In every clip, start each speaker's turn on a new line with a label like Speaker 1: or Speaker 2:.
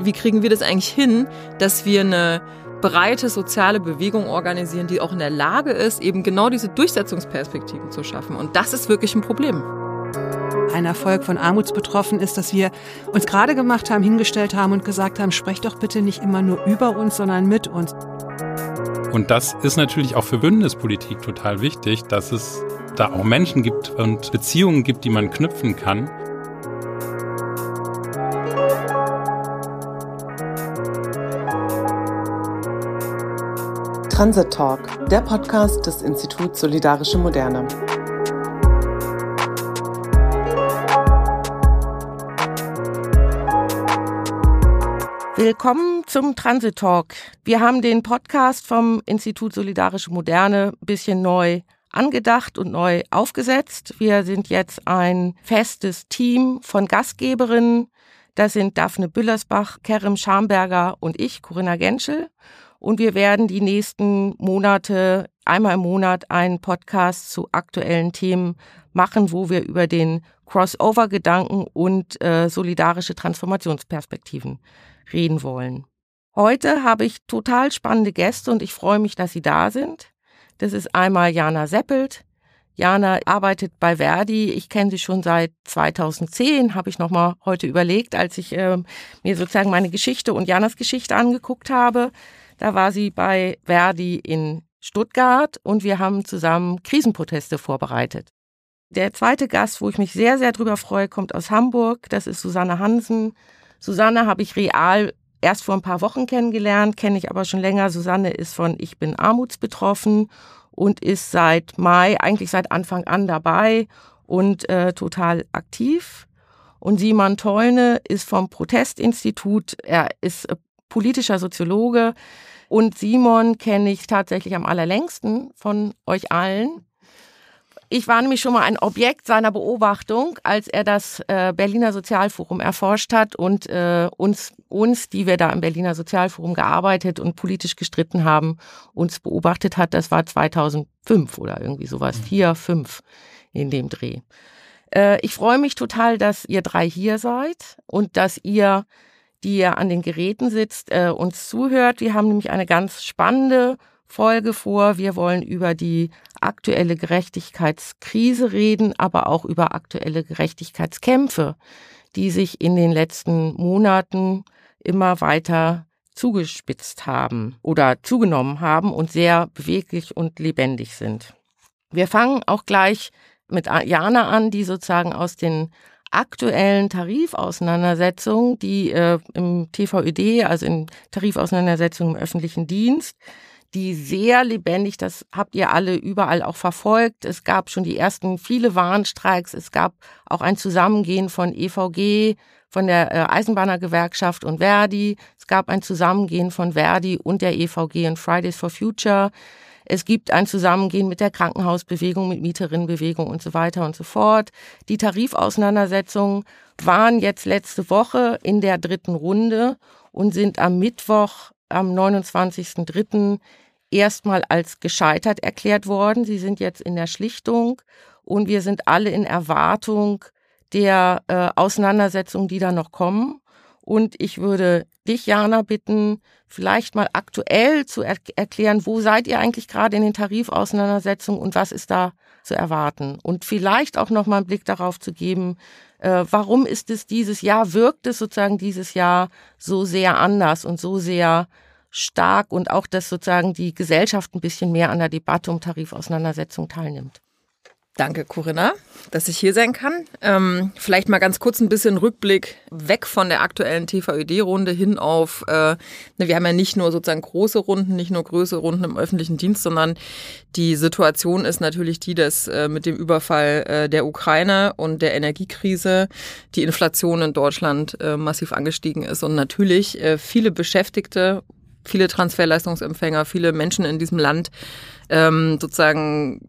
Speaker 1: Wie kriegen wir das eigentlich hin, dass wir eine breite soziale Bewegung organisieren, die auch in der Lage ist, eben genau diese Durchsetzungsperspektiven zu schaffen. Und das ist wirklich ein Problem.
Speaker 2: Ein Erfolg von Armutsbetroffenen ist, dass wir uns gerade gemacht haben, hingestellt haben und gesagt haben, sprecht doch bitte nicht immer nur über uns, sondern mit uns.
Speaker 3: Und das ist natürlich auch für Bündnispolitik total wichtig, dass es da auch Menschen gibt und Beziehungen gibt, die man knüpfen kann.
Speaker 4: Transit Talk, der Podcast des Instituts Solidarische Moderne.
Speaker 5: Willkommen zum Transit Talk. Wir haben den Podcast vom Institut Solidarische Moderne ein bisschen neu angedacht und neu aufgesetzt. Wir sind jetzt ein festes Team von Gastgeberinnen. Das sind Daphne Büllersbach, Kerem Schamberger und ich, Corinna Genschel. Und wir werden die nächsten Monate, einmal im Monat, einen Podcast zu aktuellen Themen machen, wo wir über den Crossover-Gedanken und äh, solidarische Transformationsperspektiven reden wollen. Heute habe ich total spannende Gäste und ich freue mich, dass sie da sind. Das ist einmal Jana Seppelt. Jana arbeitet bei Verdi. Ich kenne sie schon seit 2010, habe ich nochmal heute überlegt, als ich äh, mir sozusagen meine Geschichte und Janas Geschichte angeguckt habe. Da war sie bei Verdi in Stuttgart und wir haben zusammen Krisenproteste vorbereitet. Der zweite Gast, wo ich mich sehr, sehr drüber freue, kommt aus Hamburg. Das ist Susanne Hansen. Susanne habe ich real erst vor ein paar Wochen kennengelernt, kenne ich aber schon länger. Susanne ist von Ich bin armutsbetroffen und ist seit Mai, eigentlich seit Anfang an dabei und äh, total aktiv. Und Simon Teune ist vom Protestinstitut, er ist äh, politischer Soziologe. Und Simon kenne ich tatsächlich am allerlängsten von euch allen. Ich war nämlich schon mal ein Objekt seiner Beobachtung, als er das äh, Berliner Sozialforum erforscht hat und äh, uns, uns, die wir da im Berliner Sozialforum gearbeitet und politisch gestritten haben, uns beobachtet hat. Das war 2005 oder irgendwie sowas, mhm. vier, fünf in dem Dreh. Äh, ich freue mich total, dass ihr drei hier seid und dass ihr, die ihr an den Geräten sitzt, äh, uns zuhört. Wir haben nämlich eine ganz spannende Folge vor. Wir wollen über die aktuelle Gerechtigkeitskrise reden, aber auch über aktuelle Gerechtigkeitskämpfe, die sich in den letzten Monaten immer weiter zugespitzt haben oder zugenommen haben und sehr beweglich und lebendig sind. Wir fangen auch gleich mit Jana an, die sozusagen aus den aktuellen Tarifauseinandersetzungen, die äh, im TVÖD, also in Tarifauseinandersetzungen im öffentlichen Dienst, die sehr lebendig, das habt ihr alle überall auch verfolgt. Es gab schon die ersten viele Warnstreiks. Es gab auch ein Zusammengehen von EVG, von der äh, Eisenbahnergewerkschaft und Verdi. Es gab ein Zusammengehen von Verdi und der EVG und Fridays for Future. Es gibt ein Zusammengehen mit der Krankenhausbewegung, mit Mieterinnenbewegung und so weiter und so fort. Die Tarifauseinandersetzungen waren jetzt letzte Woche in der dritten Runde und sind am Mittwoch am 29.03. erstmal als gescheitert erklärt worden. Sie sind jetzt in der Schlichtung und wir sind alle in Erwartung der äh, Auseinandersetzungen, die da noch kommen. Und ich würde dich, Jana, bitten, vielleicht mal aktuell zu er erklären, wo seid ihr eigentlich gerade in den Tarifauseinandersetzungen und was ist da zu erwarten? Und vielleicht auch noch mal einen Blick darauf zu geben, äh, warum ist es dieses Jahr, wirkt es sozusagen dieses Jahr so sehr anders und so sehr stark und auch, dass sozusagen die Gesellschaft ein bisschen mehr an der Debatte um Tarifauseinandersetzung teilnimmt.
Speaker 1: Danke, Corinna, dass ich hier sein kann. Ähm, vielleicht mal ganz kurz ein bisschen Rückblick weg von der aktuellen TVÖD-Runde hin auf, äh, ne, wir haben ja nicht nur sozusagen große Runden, nicht nur größere Runden im öffentlichen Dienst, sondern die Situation ist natürlich die, dass äh, mit dem Überfall äh, der Ukraine und der Energiekrise die Inflation in Deutschland äh, massiv angestiegen ist und natürlich äh, viele Beschäftigte viele Transferleistungsempfänger, viele Menschen in diesem Land ähm, sozusagen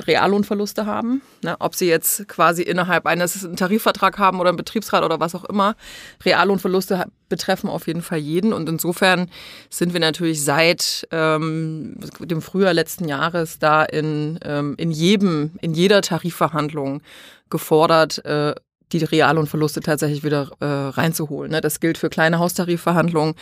Speaker 1: Reallohnverluste haben. Ne? Ob sie jetzt quasi innerhalb eines einen Tarifvertrag haben oder einen Betriebsrat oder was auch immer. Reallohnverluste betreffen auf jeden Fall jeden. Und insofern sind wir natürlich seit ähm, dem Frühjahr letzten Jahres da in, ähm, in jedem, in jeder Tarifverhandlung gefordert, äh, die Reallohnverluste tatsächlich wieder äh, reinzuholen. Ne? Das gilt für kleine Haustarifverhandlungen.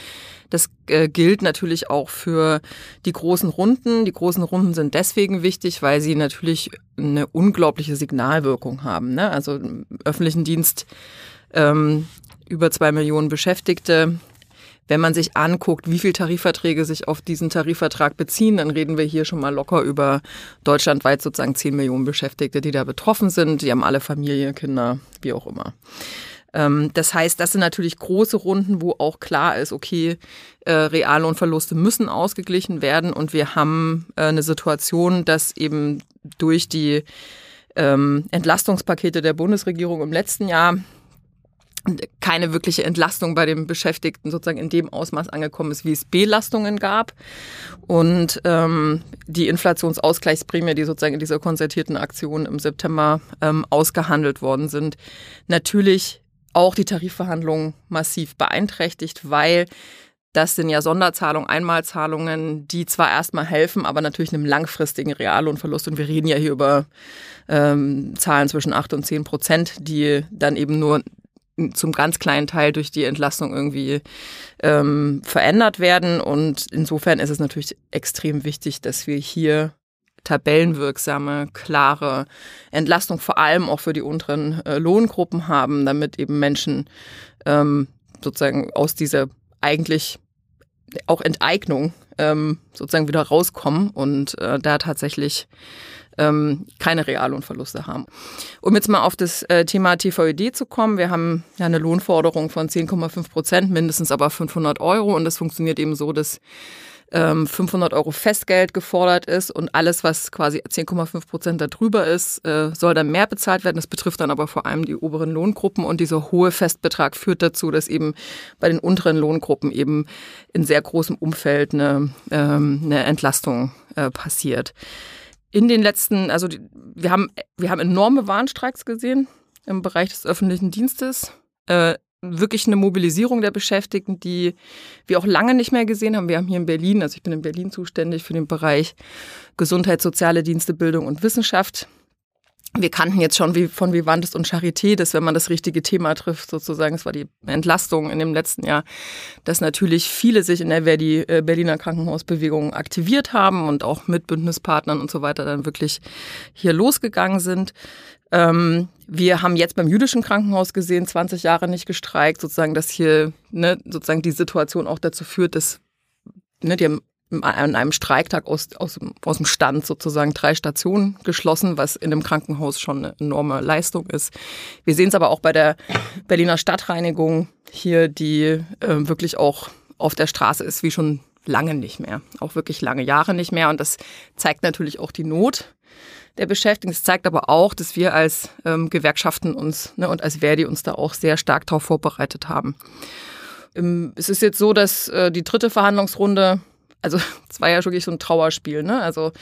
Speaker 1: Das äh, gilt natürlich auch für die großen Runden. Die großen Runden sind deswegen wichtig, weil sie natürlich eine unglaubliche Signalwirkung haben. Ne? Also im öffentlichen Dienst ähm, über zwei Millionen Beschäftigte, wenn man sich anguckt, wie viele Tarifverträge sich auf diesen Tarifvertrag beziehen, dann reden wir hier schon mal locker über deutschlandweit sozusagen 10 Millionen Beschäftigte, die da betroffen sind. Die haben alle Familie, Kinder, wie auch immer. Ähm, das heißt, das sind natürlich große Runden, wo auch klar ist, okay, äh, Reallohnverluste müssen ausgeglichen werden und wir haben äh, eine Situation, dass eben durch die ähm, Entlastungspakete der Bundesregierung im letzten Jahr keine wirkliche Entlastung bei den Beschäftigten sozusagen in dem Ausmaß angekommen ist, wie es Belastungen gab. Und ähm, die Inflationsausgleichsprämie, die sozusagen in dieser konzertierten Aktion im September ähm, ausgehandelt worden sind, natürlich auch die Tarifverhandlungen massiv beeinträchtigt, weil das sind ja Sonderzahlungen, Einmalzahlungen, die zwar erstmal helfen, aber natürlich einem langfristigen Reallohnverlust. Und wir reden ja hier über ähm, Zahlen zwischen 8 und 10 Prozent, die dann eben nur zum ganz kleinen Teil durch die Entlastung irgendwie ähm, verändert werden. Und insofern ist es natürlich extrem wichtig, dass wir hier tabellenwirksame, klare Entlastung vor allem auch für die unteren äh, Lohngruppen haben, damit eben Menschen ähm, sozusagen aus dieser eigentlich auch Enteignung ähm, sozusagen wieder rauskommen und äh, da tatsächlich ähm, keine Reallohnverluste haben. Um jetzt mal auf das äh, Thema TVED zu kommen, wir haben ja eine Lohnforderung von 10,5 Prozent, mindestens aber 500 Euro und das funktioniert eben so, dass 500 ähm, Euro Festgeld gefordert ist und alles, was quasi 10,5 Prozent darüber ist, äh, soll dann mehr bezahlt werden. Das betrifft dann aber vor allem die oberen Lohngruppen und dieser hohe Festbetrag führt dazu, dass eben bei den unteren Lohngruppen eben in sehr großem Umfeld eine, ähm, eine Entlastung äh, passiert in den letzten, also die, wir haben, wir haben enorme Warnstreiks gesehen im Bereich des öffentlichen Dienstes. Äh, wirklich eine Mobilisierung der Beschäftigten, die wir auch lange nicht mehr gesehen haben. Wir haben hier in Berlin, also ich bin in Berlin zuständig für den Bereich Gesundheit, soziale Dienste, Bildung und Wissenschaft wir kannten jetzt schon wie von Vivantes und Charité, dass wenn man das richtige Thema trifft, sozusagen, es war die Entlastung in dem letzten Jahr, dass natürlich viele sich in der Verdi äh, Berliner Krankenhausbewegung aktiviert haben und auch mit Bündnispartnern und so weiter dann wirklich hier losgegangen sind. Ähm, wir haben jetzt beim jüdischen Krankenhaus gesehen, 20 Jahre nicht gestreikt, sozusagen, dass hier ne, sozusagen die Situation auch dazu führt, dass ne, die haben an einem Streiktag aus, aus, aus dem Stand sozusagen drei Stationen geschlossen, was in einem Krankenhaus schon eine enorme Leistung ist. Wir sehen es aber auch bei der Berliner Stadtreinigung hier, die äh, wirklich auch auf der Straße ist, wie schon lange nicht mehr, auch wirklich lange Jahre nicht mehr. Und das zeigt natürlich auch die Not der Beschäftigten. Es zeigt aber auch, dass wir als ähm, Gewerkschaften uns ne, und als Verdi uns da auch sehr stark darauf vorbereitet haben. Ähm, es ist jetzt so, dass äh, die dritte Verhandlungsrunde also es war ja wirklich so ein Trauerspiel, ne? Also,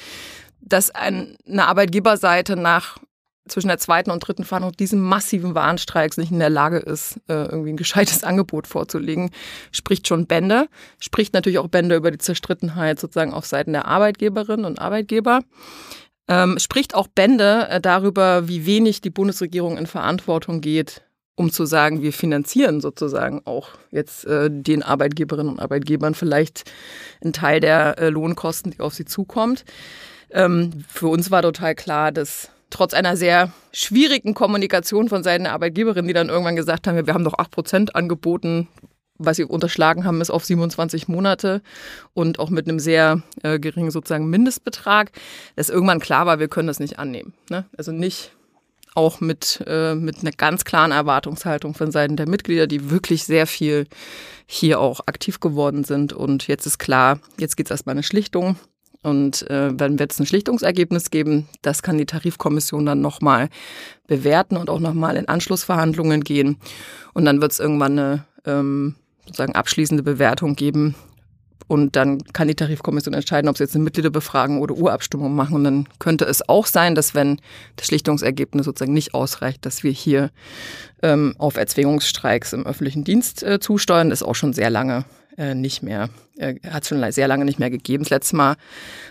Speaker 1: dass ein, eine Arbeitgeberseite nach zwischen der zweiten und dritten Verhandlung diesen massiven Warnstreiks nicht in der Lage ist, äh, irgendwie ein gescheites Angebot vorzulegen, spricht schon Bände, spricht natürlich auch Bände über die Zerstrittenheit sozusagen auf Seiten der Arbeitgeberinnen und Arbeitgeber. Ähm, spricht auch Bände äh, darüber, wie wenig die Bundesregierung in Verantwortung geht um zu sagen, wir finanzieren sozusagen auch jetzt äh, den Arbeitgeberinnen und Arbeitgebern vielleicht einen Teil der äh, Lohnkosten, die auf sie zukommt. Ähm, für uns war total klar, dass trotz einer sehr schwierigen Kommunikation von Seiten der Arbeitgeberin, die dann irgendwann gesagt haben, wir haben doch 8% angeboten, was sie unterschlagen haben, ist auf 27 Monate und auch mit einem sehr äh, geringen sozusagen Mindestbetrag, dass irgendwann klar war, wir können das nicht annehmen. Ne? Also nicht auch mit, äh, mit einer ganz klaren Erwartungshaltung von Seiten der Mitglieder, die wirklich sehr viel hier auch aktiv geworden sind. Und jetzt ist klar, jetzt geht es erstmal eine Schlichtung. Und äh, dann wird es ein Schlichtungsergebnis geben. Das kann die Tarifkommission dann nochmal bewerten und auch nochmal in Anschlussverhandlungen gehen. Und dann wird es irgendwann eine ähm, sozusagen abschließende Bewertung geben, und dann kann die Tarifkommission entscheiden, ob sie jetzt eine Mitgliederbefragung oder Urabstimmung machen. Und dann könnte es auch sein, dass wenn das Schlichtungsergebnis sozusagen nicht ausreicht, dass wir hier ähm, auf Erzwingungsstreiks im öffentlichen Dienst äh, zusteuern. Das ist auch schon sehr lange äh, nicht mehr, äh, hat schon sehr lange nicht mehr gegeben. Das letzte Mal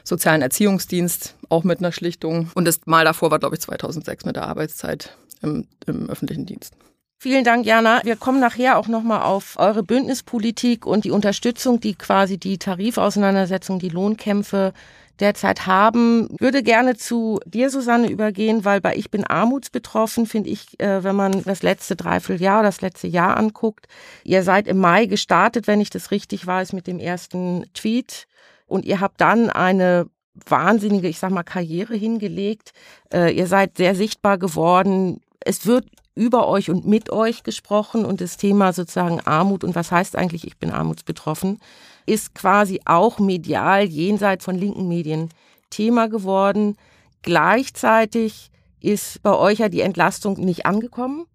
Speaker 1: Sozialen Erziehungsdienst auch mit einer Schlichtung. Und das Mal davor war, glaube ich, 2006 mit der Arbeitszeit im, im öffentlichen Dienst.
Speaker 5: Vielen Dank, Jana. Wir kommen nachher auch nochmal auf eure Bündnispolitik und die Unterstützung, die quasi die Tarifauseinandersetzung, die Lohnkämpfe derzeit haben. Würde gerne zu dir, Susanne, übergehen, weil bei Ich bin armutsbetroffen, finde ich, äh, wenn man das letzte Dreivierteljahr, das letzte Jahr anguckt. Ihr seid im Mai gestartet, wenn ich das richtig weiß, mit dem ersten Tweet. Und ihr habt dann eine wahnsinnige, ich sag mal, Karriere hingelegt. Äh, ihr seid sehr sichtbar geworden. Es wird über euch und mit euch gesprochen und das Thema sozusagen Armut und was heißt eigentlich, ich bin armutsbetroffen, ist quasi auch medial jenseits von linken Medien Thema geworden. Gleichzeitig ist bei euch ja die Entlastung nicht angekommen.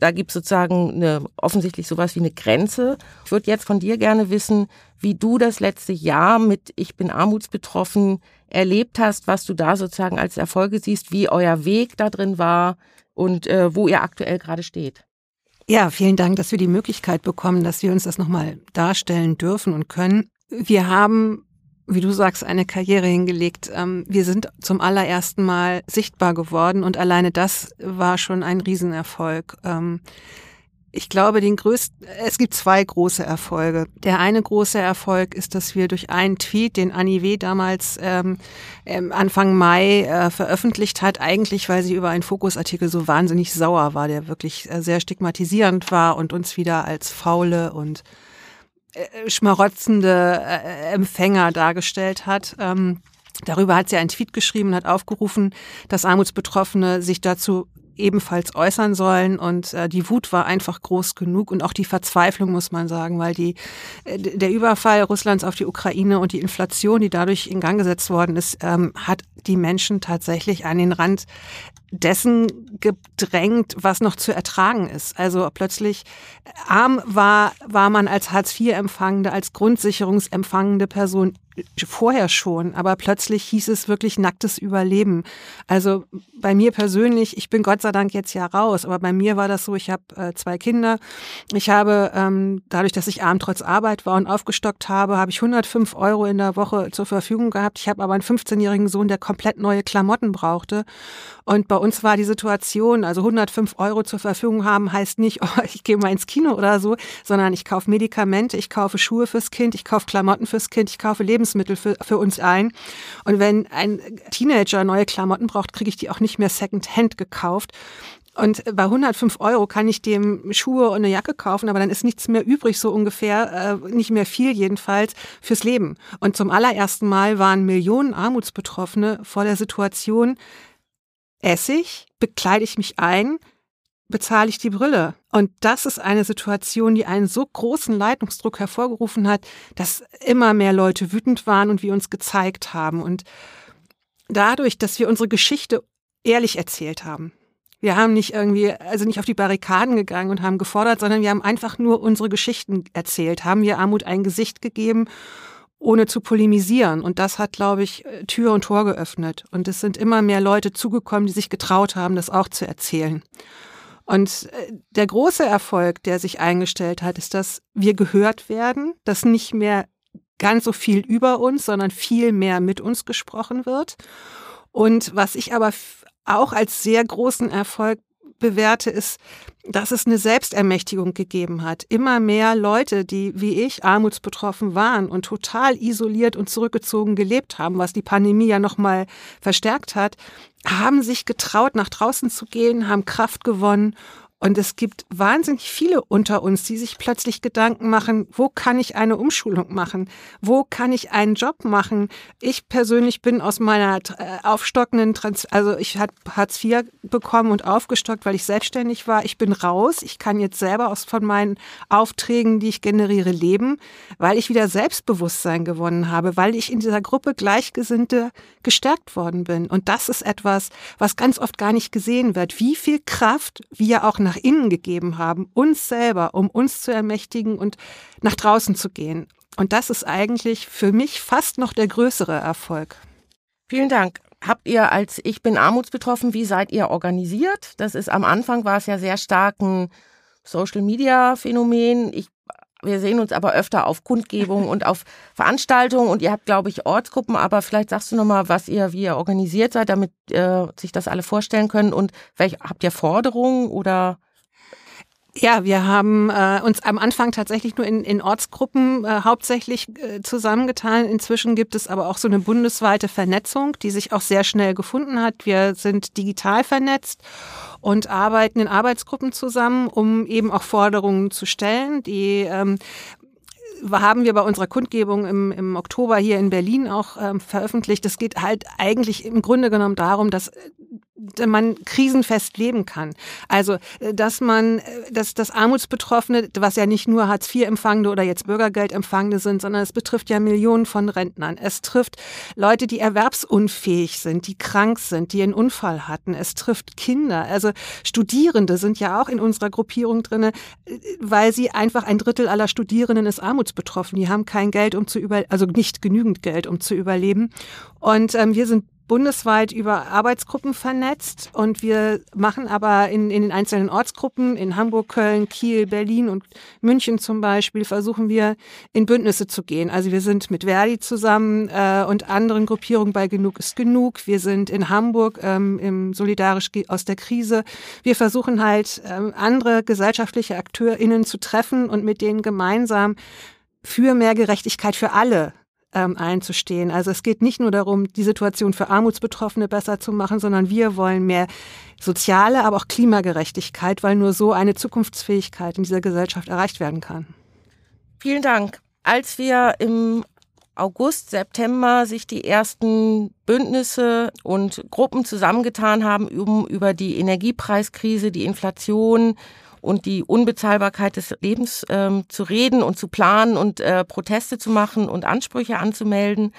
Speaker 5: Da gibt es sozusagen eine, offensichtlich sowas wie eine Grenze. Ich würde jetzt von dir gerne wissen, wie du das letzte Jahr mit Ich bin armutsbetroffen erlebt hast, was du da sozusagen als Erfolge siehst, wie euer Weg da drin war, und äh, wo ihr aktuell gerade steht.
Speaker 2: Ja, vielen Dank, dass wir die Möglichkeit bekommen, dass wir uns das nochmal darstellen dürfen und können. Wir haben, wie du sagst, eine Karriere hingelegt. Ähm, wir sind zum allerersten Mal sichtbar geworden und alleine das war schon ein Riesenerfolg. Ich glaube, den größten, es gibt zwei große Erfolge. Der eine große Erfolg ist, dass wir durch einen Tweet, den Annie W. damals ähm, ähm, Anfang Mai äh, veröffentlicht hat, eigentlich, weil sie über einen Fokusartikel so wahnsinnig sauer war, der wirklich äh, sehr stigmatisierend war und uns wieder als faule und äh, schmarotzende äh, Empfänger dargestellt hat. Ähm, Darüber hat sie einen Tweet geschrieben und hat aufgerufen, dass Armutsbetroffene sich dazu ebenfalls äußern sollen. Und äh, die Wut war einfach groß genug und auch die Verzweiflung, muss man sagen, weil die, äh, der Überfall Russlands auf die Ukraine und die Inflation, die dadurch in Gang gesetzt worden ist, ähm, hat die Menschen tatsächlich an den Rand dessen gedrängt, was noch zu ertragen ist. Also plötzlich arm war, war man als Hartz-IV-Empfangende, als Grundsicherungsempfangende Person vorher schon, aber plötzlich hieß es wirklich nacktes Überleben. Also bei mir persönlich, ich bin Gott sei Dank jetzt ja raus, aber bei mir war das so, ich habe äh, zwei Kinder. Ich habe, ähm, dadurch, dass ich arm trotz Arbeit war und aufgestockt habe, habe ich 105 Euro in der Woche zur Verfügung gehabt. Ich habe aber einen 15-jährigen Sohn, der komplett neue Klamotten brauchte. Und bei uns war die Situation, also 105 Euro zur Verfügung haben, heißt nicht, oh, ich gehe mal ins Kino oder so, sondern ich kaufe Medikamente, ich kaufe Schuhe fürs Kind, ich kaufe Klamotten fürs Kind, ich kaufe Lebensmittel Lebensmittel für, für uns ein. Und wenn ein Teenager neue Klamotten braucht, kriege ich die auch nicht mehr Secondhand gekauft. Und bei 105 Euro kann ich dem Schuhe und eine Jacke kaufen, aber dann ist nichts mehr übrig, so ungefähr, äh, nicht mehr viel jedenfalls, fürs Leben. Und zum allerersten Mal waren Millionen Armutsbetroffene vor der Situation, Essig, bekleide ich mich ein, bezahle ich die Brille. Und das ist eine Situation, die einen so großen Leitungsdruck hervorgerufen hat, dass immer mehr Leute wütend waren und wir uns gezeigt haben. Und dadurch, dass wir unsere Geschichte ehrlich erzählt haben, wir haben nicht irgendwie, also nicht auf die Barrikaden gegangen und haben gefordert, sondern wir haben einfach nur unsere Geschichten erzählt, haben wir Armut ein Gesicht gegeben, ohne zu polemisieren. Und das hat, glaube ich, Tür und Tor geöffnet. Und es sind immer mehr Leute zugekommen, die sich getraut haben, das auch zu erzählen. Und äh, der große Erfolg, der sich eingestellt hat, ist, dass wir gehört werden, dass nicht mehr ganz so viel über uns, sondern viel mehr mit uns gesprochen wird. Und was ich aber auch als sehr großen Erfolg bewerte, ist, dass es eine Selbstermächtigung gegeben hat. Immer mehr Leute, die wie ich armutsbetroffen waren und total isoliert und zurückgezogen gelebt haben, was die Pandemie ja nochmal verstärkt hat, haben sich getraut, nach draußen zu gehen, haben Kraft gewonnen und es gibt wahnsinnig viele unter uns, die sich plötzlich Gedanken machen, wo kann ich eine Umschulung machen? Wo kann ich einen Job machen? Ich persönlich bin aus meiner äh, aufstockenden, Trans also ich habe Hartz IV bekommen und aufgestockt, weil ich selbstständig war. Ich bin raus. Ich kann jetzt selber aus von meinen Aufträgen, die ich generiere, leben, weil ich wieder Selbstbewusstsein gewonnen habe, weil ich in dieser Gruppe Gleichgesinnte gestärkt worden bin. Und das ist etwas, was ganz oft gar nicht gesehen wird. Wie viel Kraft wir auch nach innen gegeben haben, uns selber, um uns zu ermächtigen und nach draußen zu gehen. Und das ist eigentlich für mich fast noch der größere Erfolg.
Speaker 5: Vielen Dank. Habt ihr als Ich bin armutsbetroffen, wie seid ihr organisiert? Das ist am Anfang war es ja sehr stark ein Social Media Phänomen. Ich wir sehen uns aber öfter auf Kundgebungen und auf Veranstaltungen. Und ihr habt, glaube ich, Ortsgruppen, aber vielleicht sagst du nochmal, was ihr, wie ihr organisiert seid, damit äh, sich das alle vorstellen können. Und welch, habt ihr Forderungen oder
Speaker 2: ja, wir haben äh, uns am Anfang tatsächlich nur in, in Ortsgruppen äh, hauptsächlich äh, zusammengetan. Inzwischen gibt es aber auch so eine bundesweite Vernetzung, die sich auch sehr schnell gefunden hat. Wir sind digital vernetzt und arbeiten in Arbeitsgruppen zusammen, um eben auch Forderungen zu stellen, die ähm, haben wir bei unserer Kundgebung im, im Oktober hier in Berlin auch ähm, veröffentlicht. Es geht halt eigentlich im Grunde genommen darum, dass man krisenfest leben kann. Also, äh, dass man, äh, dass das Armutsbetroffene, was ja nicht nur Hartz-IV-Empfangende oder jetzt Bürgergeldempfangende sind, sondern es betrifft ja Millionen von Rentnern. Es trifft Leute, die erwerbsunfähig sind, die krank sind, die einen Unfall hatten. Es trifft Kinder. Also Studierende sind ja auch in unserer Gruppierung drinne, äh, weil sie einfach ein Drittel aller Studierenden ist armutsbetroffen. Die haben kein Geld, um zu über, also nicht genügend Geld, um zu überleben. Und ähm, wir sind bundesweit über Arbeitsgruppen vernetzt und wir machen aber in, in den einzelnen Ortsgruppen in Hamburg, Köln, Kiel, Berlin und München zum Beispiel versuchen wir in Bündnisse zu gehen. Also wir sind mit Verdi zusammen äh, und anderen Gruppierungen bei Genug ist Genug. Wir sind in Hamburg ähm, im Solidarisch aus der Krise. Wir versuchen halt ähm, andere gesellschaftliche AkteurInnen zu treffen und mit denen gemeinsam für mehr Gerechtigkeit für alle ähm, einzustehen. Also es geht nicht nur darum, die Situation für Armutsbetroffene besser zu machen, sondern wir wollen mehr soziale, aber auch Klimagerechtigkeit, weil nur so eine Zukunftsfähigkeit in dieser Gesellschaft erreicht werden kann.
Speaker 5: Vielen Dank. Als wir im August, September sich die ersten Bündnisse und Gruppen zusammengetan haben, um über die Energiepreiskrise, die Inflation und die Unbezahlbarkeit des Lebens ähm, zu reden und zu planen und äh, Proteste zu machen und Ansprüche anzumelden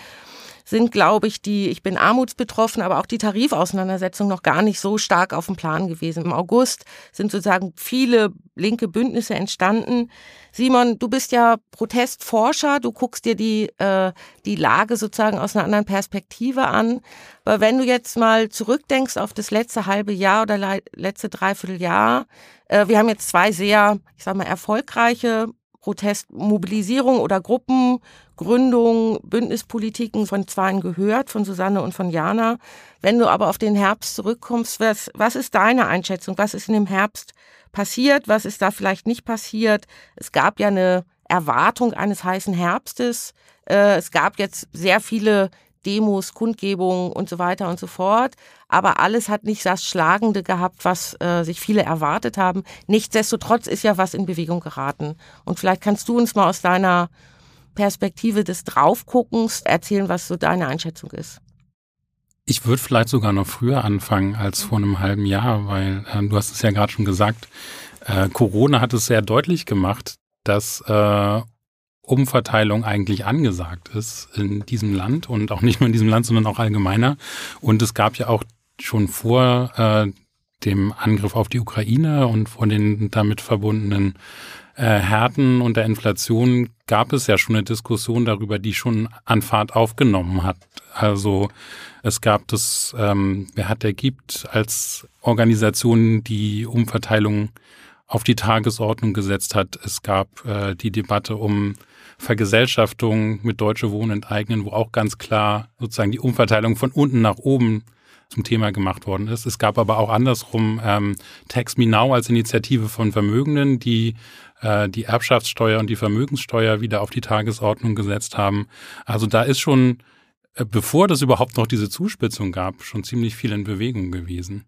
Speaker 5: sind, glaube ich, die, ich bin armutsbetroffen, aber auch die Tarifauseinandersetzung noch gar nicht so stark auf dem Plan gewesen. Im August sind sozusagen viele linke Bündnisse entstanden. Simon, du bist ja Protestforscher, du guckst dir die, äh, die Lage sozusagen aus einer anderen Perspektive an. Aber wenn du jetzt mal zurückdenkst auf das letzte halbe Jahr oder letzte Dreivierteljahr, äh, wir haben jetzt zwei sehr, ich sag mal, erfolgreiche Protestmobilisierung oder Gruppengründung, Bündnispolitiken von Zweien gehört, von Susanne und von Jana. Wenn du aber auf den Herbst zurückkommst, was, was ist deine Einschätzung? Was ist in dem Herbst passiert? Was ist da vielleicht nicht passiert? Es gab ja eine Erwartung eines heißen Herbstes. Äh, es gab jetzt sehr viele Demos, Kundgebungen und so weiter und so fort. Aber alles hat nicht das Schlagende gehabt, was äh, sich viele erwartet haben. Nichtsdestotrotz ist ja was in Bewegung geraten. Und vielleicht kannst du uns mal aus deiner Perspektive des Draufguckens erzählen, was so deine Einschätzung ist.
Speaker 3: Ich würde vielleicht sogar noch früher anfangen als vor einem halben Jahr, weil äh, du hast es ja gerade schon gesagt, äh, Corona hat es sehr deutlich gemacht, dass äh, Umverteilung eigentlich angesagt ist in diesem Land und auch nicht nur in diesem Land, sondern auch allgemeiner. Und es gab ja auch schon vor äh, dem Angriff auf die Ukraine und vor den damit verbundenen äh, Härten und der Inflation gab es ja schon eine Diskussion darüber, die schon an Fahrt aufgenommen hat. Also es gab das, ähm, wer hat der gibt, als Organisation die Umverteilung auf die Tagesordnung gesetzt hat. Es gab äh, die Debatte um Vergesellschaftung mit Deutsche Wohnen enteignen, wo auch ganz klar sozusagen die Umverteilung von unten nach oben zum Thema gemacht worden ist. Es gab aber auch andersrum ähm, Tax Me Now als Initiative von Vermögenden, die äh, die Erbschaftssteuer und die Vermögenssteuer wieder auf die Tagesordnung gesetzt haben. Also da ist schon, äh, bevor das überhaupt noch diese Zuspitzung gab, schon ziemlich viel in Bewegung gewesen.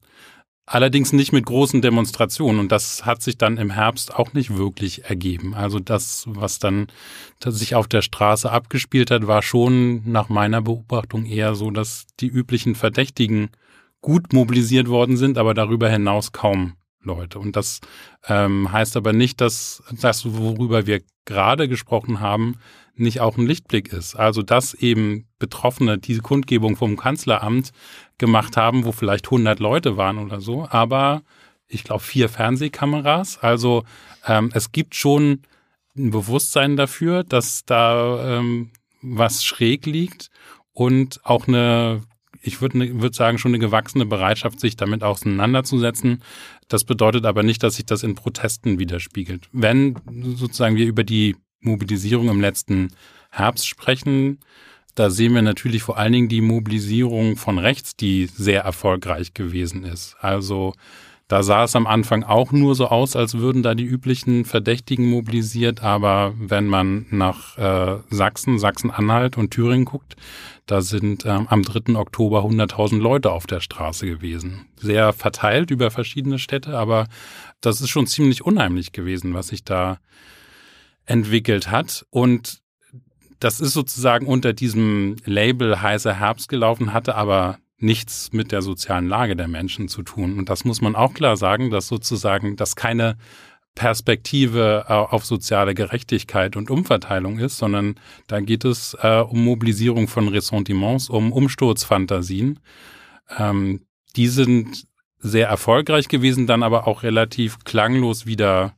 Speaker 3: Allerdings nicht mit großen Demonstrationen und das hat sich dann im Herbst auch nicht wirklich ergeben. Also das, was dann sich auf der Straße abgespielt hat, war schon nach meiner Beobachtung eher so, dass die üblichen Verdächtigen gut mobilisiert worden sind, aber darüber hinaus kaum Leute. Und das ähm, heißt aber nicht, dass das, worüber wir gerade gesprochen haben, nicht auch ein Lichtblick ist. Also dass eben Betroffene diese Kundgebung vom Kanzleramt gemacht haben, wo vielleicht 100 Leute waren oder so, aber ich glaube vier Fernsehkameras. Also ähm, es gibt schon ein Bewusstsein dafür, dass da ähm, was schräg liegt und auch eine, ich würde ne, würd sagen, schon eine gewachsene Bereitschaft, sich damit auseinanderzusetzen. Das bedeutet aber nicht, dass sich das in Protesten widerspiegelt. Wenn sozusagen wir über die Mobilisierung im letzten Herbst sprechen, da sehen wir natürlich vor allen Dingen die Mobilisierung von rechts, die sehr erfolgreich gewesen ist. Also da sah es am Anfang auch nur so aus, als würden da die üblichen Verdächtigen mobilisiert. Aber wenn man nach äh, Sachsen, Sachsen-Anhalt und Thüringen guckt, da sind ähm, am 3. Oktober 100.000 Leute auf der Straße gewesen. Sehr verteilt über verschiedene Städte, aber das ist schon ziemlich unheimlich gewesen, was sich da entwickelt hat. Und das ist sozusagen unter diesem Label heißer Herbst gelaufen, hatte aber nichts mit der sozialen Lage der Menschen zu tun. Und das muss man auch klar sagen, dass sozusagen das keine Perspektive äh, auf soziale Gerechtigkeit und Umverteilung ist, sondern da geht es äh, um Mobilisierung von Ressentiments, um Umsturzfantasien. Ähm, die sind sehr erfolgreich gewesen, dann aber auch relativ klanglos wieder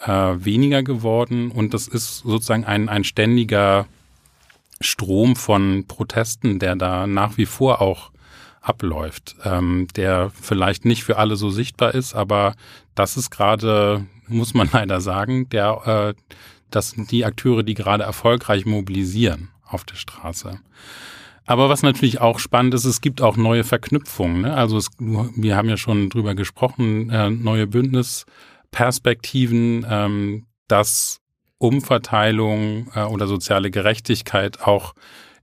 Speaker 3: äh, weniger geworden. Und das ist sozusagen ein, ein ständiger Strom von Protesten, der da nach wie vor auch abläuft, ähm, der vielleicht nicht für alle so sichtbar ist, aber das ist gerade, muss man leider sagen, der, äh, das sind die Akteure, die gerade erfolgreich mobilisieren auf der Straße. Aber was natürlich auch spannend ist, es gibt auch neue Verknüpfungen. Ne? Also es, wir haben ja schon drüber gesprochen, äh, neue Bündnisperspektiven, ähm, dass Umverteilung äh, oder soziale Gerechtigkeit auch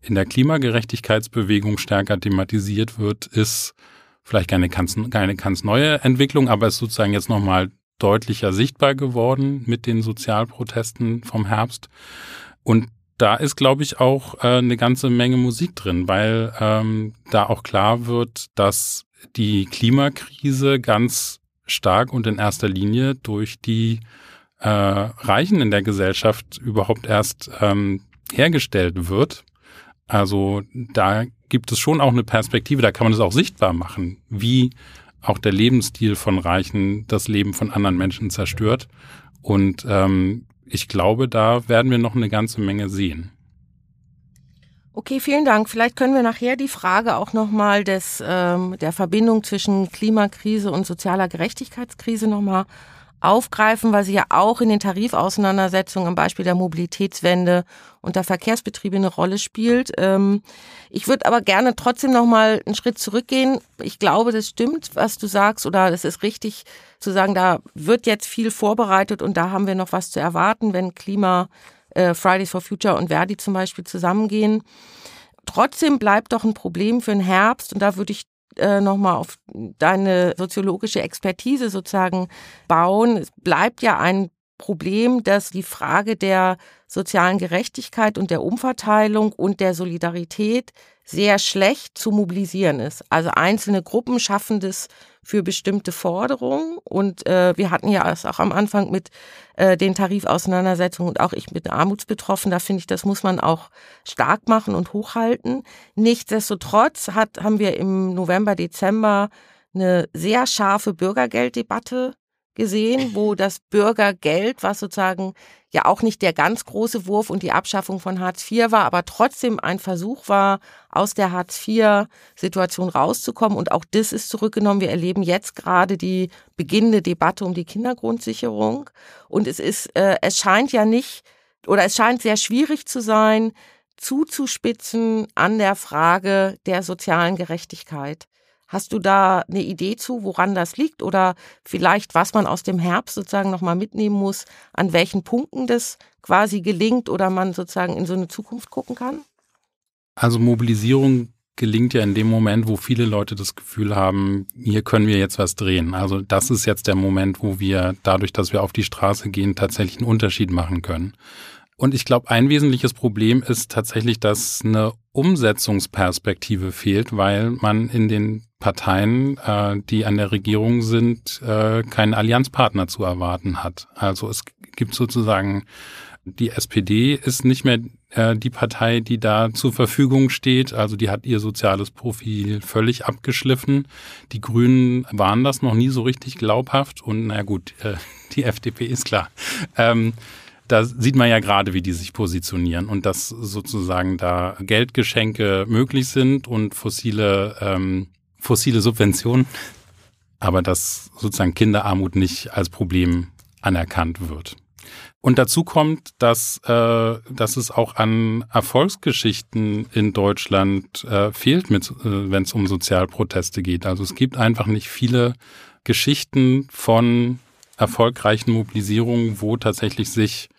Speaker 3: in der Klimagerechtigkeitsbewegung stärker thematisiert wird, ist vielleicht keine ganz, keine ganz neue Entwicklung, aber ist sozusagen jetzt nochmal deutlicher sichtbar geworden mit den Sozialprotesten vom Herbst. Und da ist, glaube ich, auch äh, eine ganze Menge Musik drin, weil ähm, da auch klar wird, dass die Klimakrise ganz stark und in erster Linie durch die äh, Reichen in der Gesellschaft überhaupt erst ähm, hergestellt wird. Also da gibt es schon auch eine Perspektive, da kann man es auch sichtbar machen, wie auch der Lebensstil von Reichen das Leben von anderen Menschen zerstört. Und ähm, ich glaube, da werden wir noch eine ganze Menge sehen.
Speaker 5: Okay, vielen Dank. Vielleicht können wir nachher die Frage auch nochmal des ähm, der Verbindung zwischen Klimakrise und sozialer Gerechtigkeitskrise nochmal aufgreifen, weil sie ja auch in den Tarifauseinandersetzungen am Beispiel der Mobilitätswende und der Verkehrsbetriebe eine Rolle spielt. Ähm, ich würde aber gerne trotzdem noch mal einen Schritt zurückgehen. Ich glaube, das stimmt, was du sagst, oder es ist richtig zu sagen, da wird jetzt viel vorbereitet und da haben wir noch was zu erwarten, wenn Klima, Fridays for Future und Verdi zum Beispiel zusammengehen. Trotzdem bleibt doch ein Problem für den Herbst und da würde ich äh, nochmal auf deine soziologische Expertise sozusagen bauen. Es bleibt ja ein Problem, dass die Frage der sozialen Gerechtigkeit und der Umverteilung und der Solidarität sehr schlecht zu mobilisieren ist. Also einzelne Gruppen schaffen das für bestimmte Forderungen. Und äh, wir hatten ja auch am Anfang mit äh, den Tarifauseinandersetzungen und auch ich mit Armutsbetroffen. Da finde ich, das muss man auch stark machen und hochhalten. Nichtsdestotrotz hat, haben wir im November, Dezember eine sehr scharfe Bürgergelddebatte gesehen, wo das Bürgergeld, was sozusagen ja auch nicht der ganz große Wurf und die Abschaffung von Hartz IV war, aber trotzdem ein Versuch war, aus der Hartz IV-Situation rauszukommen. Und auch das ist zurückgenommen. Wir erleben jetzt gerade die beginnende Debatte um die Kindergrundsicherung. Und es ist, äh, es scheint ja nicht, oder es scheint sehr schwierig zu sein, zuzuspitzen an der Frage der sozialen Gerechtigkeit. Hast du da eine Idee zu, woran das liegt oder vielleicht, was man aus dem Herbst sozusagen nochmal mitnehmen muss, an welchen Punkten das quasi gelingt oder man sozusagen in so eine Zukunft gucken kann?
Speaker 3: Also Mobilisierung gelingt ja in dem Moment, wo viele Leute das Gefühl haben, hier können wir jetzt was drehen. Also das ist jetzt der Moment, wo wir dadurch, dass wir auf die Straße gehen, tatsächlich einen Unterschied machen können. Und ich glaube, ein wesentliches Problem ist tatsächlich, dass eine Umsetzungsperspektive fehlt, weil man in den Parteien, äh, die an der Regierung sind, äh, keinen Allianzpartner zu erwarten hat. Also es gibt sozusagen, die SPD ist nicht mehr äh, die Partei, die da zur Verfügung steht. Also die hat ihr soziales Profil völlig abgeschliffen. Die Grünen waren das noch nie so richtig glaubhaft und na gut, äh, die FDP ist klar. Ähm, da sieht man ja gerade, wie die sich positionieren und dass sozusagen da Geldgeschenke möglich sind und fossile, ähm, fossile Subventionen, aber dass sozusagen Kinderarmut nicht als Problem anerkannt wird. Und dazu kommt, dass, äh, dass es auch an Erfolgsgeschichten in Deutschland äh, fehlt, äh, wenn es um Sozialproteste geht. Also es gibt einfach nicht viele Geschichten von erfolgreichen Mobilisierungen, wo tatsächlich sich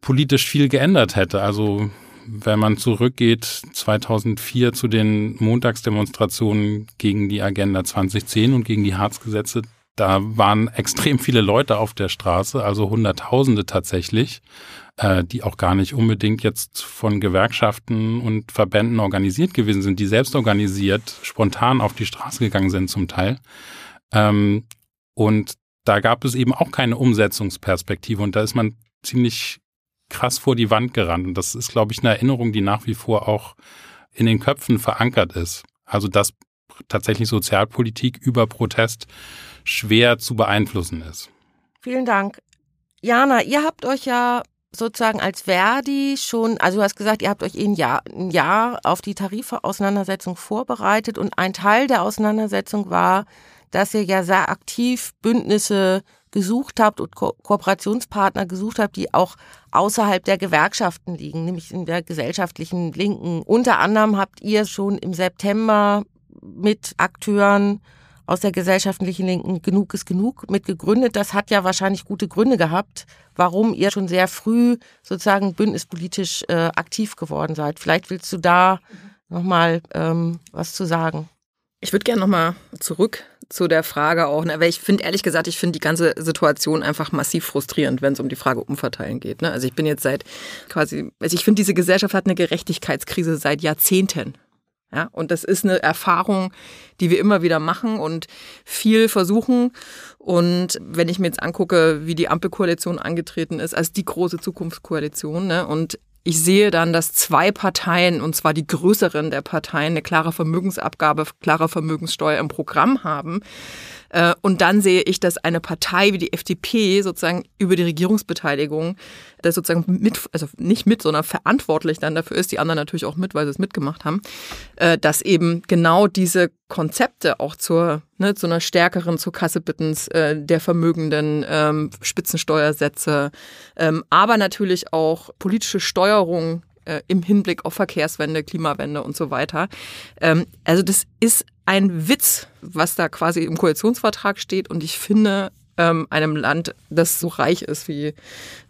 Speaker 3: politisch viel geändert hätte. Also wenn man zurückgeht 2004 zu den Montagsdemonstrationen gegen die Agenda 2010 und gegen die Harzgesetze, da waren extrem viele Leute auf der Straße, also Hunderttausende tatsächlich, äh, die auch gar nicht unbedingt jetzt von Gewerkschaften und Verbänden organisiert gewesen sind, die selbst organisiert spontan auf die Straße gegangen sind zum Teil. Ähm, und da gab es eben auch keine Umsetzungsperspektive und da ist man ziemlich krass vor die Wand gerannt. Und das ist, glaube ich, eine Erinnerung, die nach wie vor auch in den Köpfen verankert ist. Also dass tatsächlich Sozialpolitik über Protest schwer zu beeinflussen ist.
Speaker 5: Vielen Dank. Jana, ihr habt euch ja sozusagen als Verdi schon, also du hast gesagt, ihr habt euch ein Jahr, ein Jahr auf die Tarifauseinandersetzung vorbereitet und ein Teil der Auseinandersetzung war, dass ihr ja sehr aktiv Bündnisse gesucht habt und Ko Kooperationspartner gesucht habt, die auch außerhalb der Gewerkschaften liegen, nämlich in der gesellschaftlichen Linken. Unter anderem habt ihr schon im September mit Akteuren aus der gesellschaftlichen Linken Genug ist genug mit gegründet. Das hat ja wahrscheinlich gute Gründe gehabt, warum ihr schon sehr früh sozusagen bündnispolitisch äh, aktiv geworden seid. Vielleicht willst du da nochmal ähm, was zu sagen.
Speaker 1: Ich würde gerne nochmal zurück zu der Frage auch, ne, weil ich finde, ehrlich gesagt, ich finde die ganze Situation einfach massiv frustrierend, wenn es um die Frage Umverteilen geht. Ne? Also ich bin jetzt seit quasi, also ich finde, diese Gesellschaft hat eine Gerechtigkeitskrise seit Jahrzehnten. Ja, und das ist eine Erfahrung, die wir immer wieder machen und viel versuchen. Und wenn ich mir jetzt angucke, wie die Ampelkoalition angetreten ist, als die große Zukunftskoalition, ne, und ich sehe dann, dass zwei Parteien, und zwar die größeren der Parteien, eine klare Vermögensabgabe, klare Vermögenssteuer im Programm haben. Äh, und dann sehe ich, dass eine Partei wie die FDP sozusagen über die Regierungsbeteiligung das sozusagen mit, also nicht mit, sondern verantwortlich dann dafür ist, die anderen natürlich auch mit, weil sie es mitgemacht haben, äh, dass eben genau diese Konzepte auch zur, ne, zu einer stärkeren zur Kasse bittens äh, der Vermögenden, ähm, Spitzensteuersätze, ähm, aber natürlich auch politische Steuerung im Hinblick auf Verkehrswende, Klimawende und so weiter. Ähm, also das ist ein Witz, was da quasi im Koalitionsvertrag steht und ich finde, ähm, einem Land, das so reich ist wie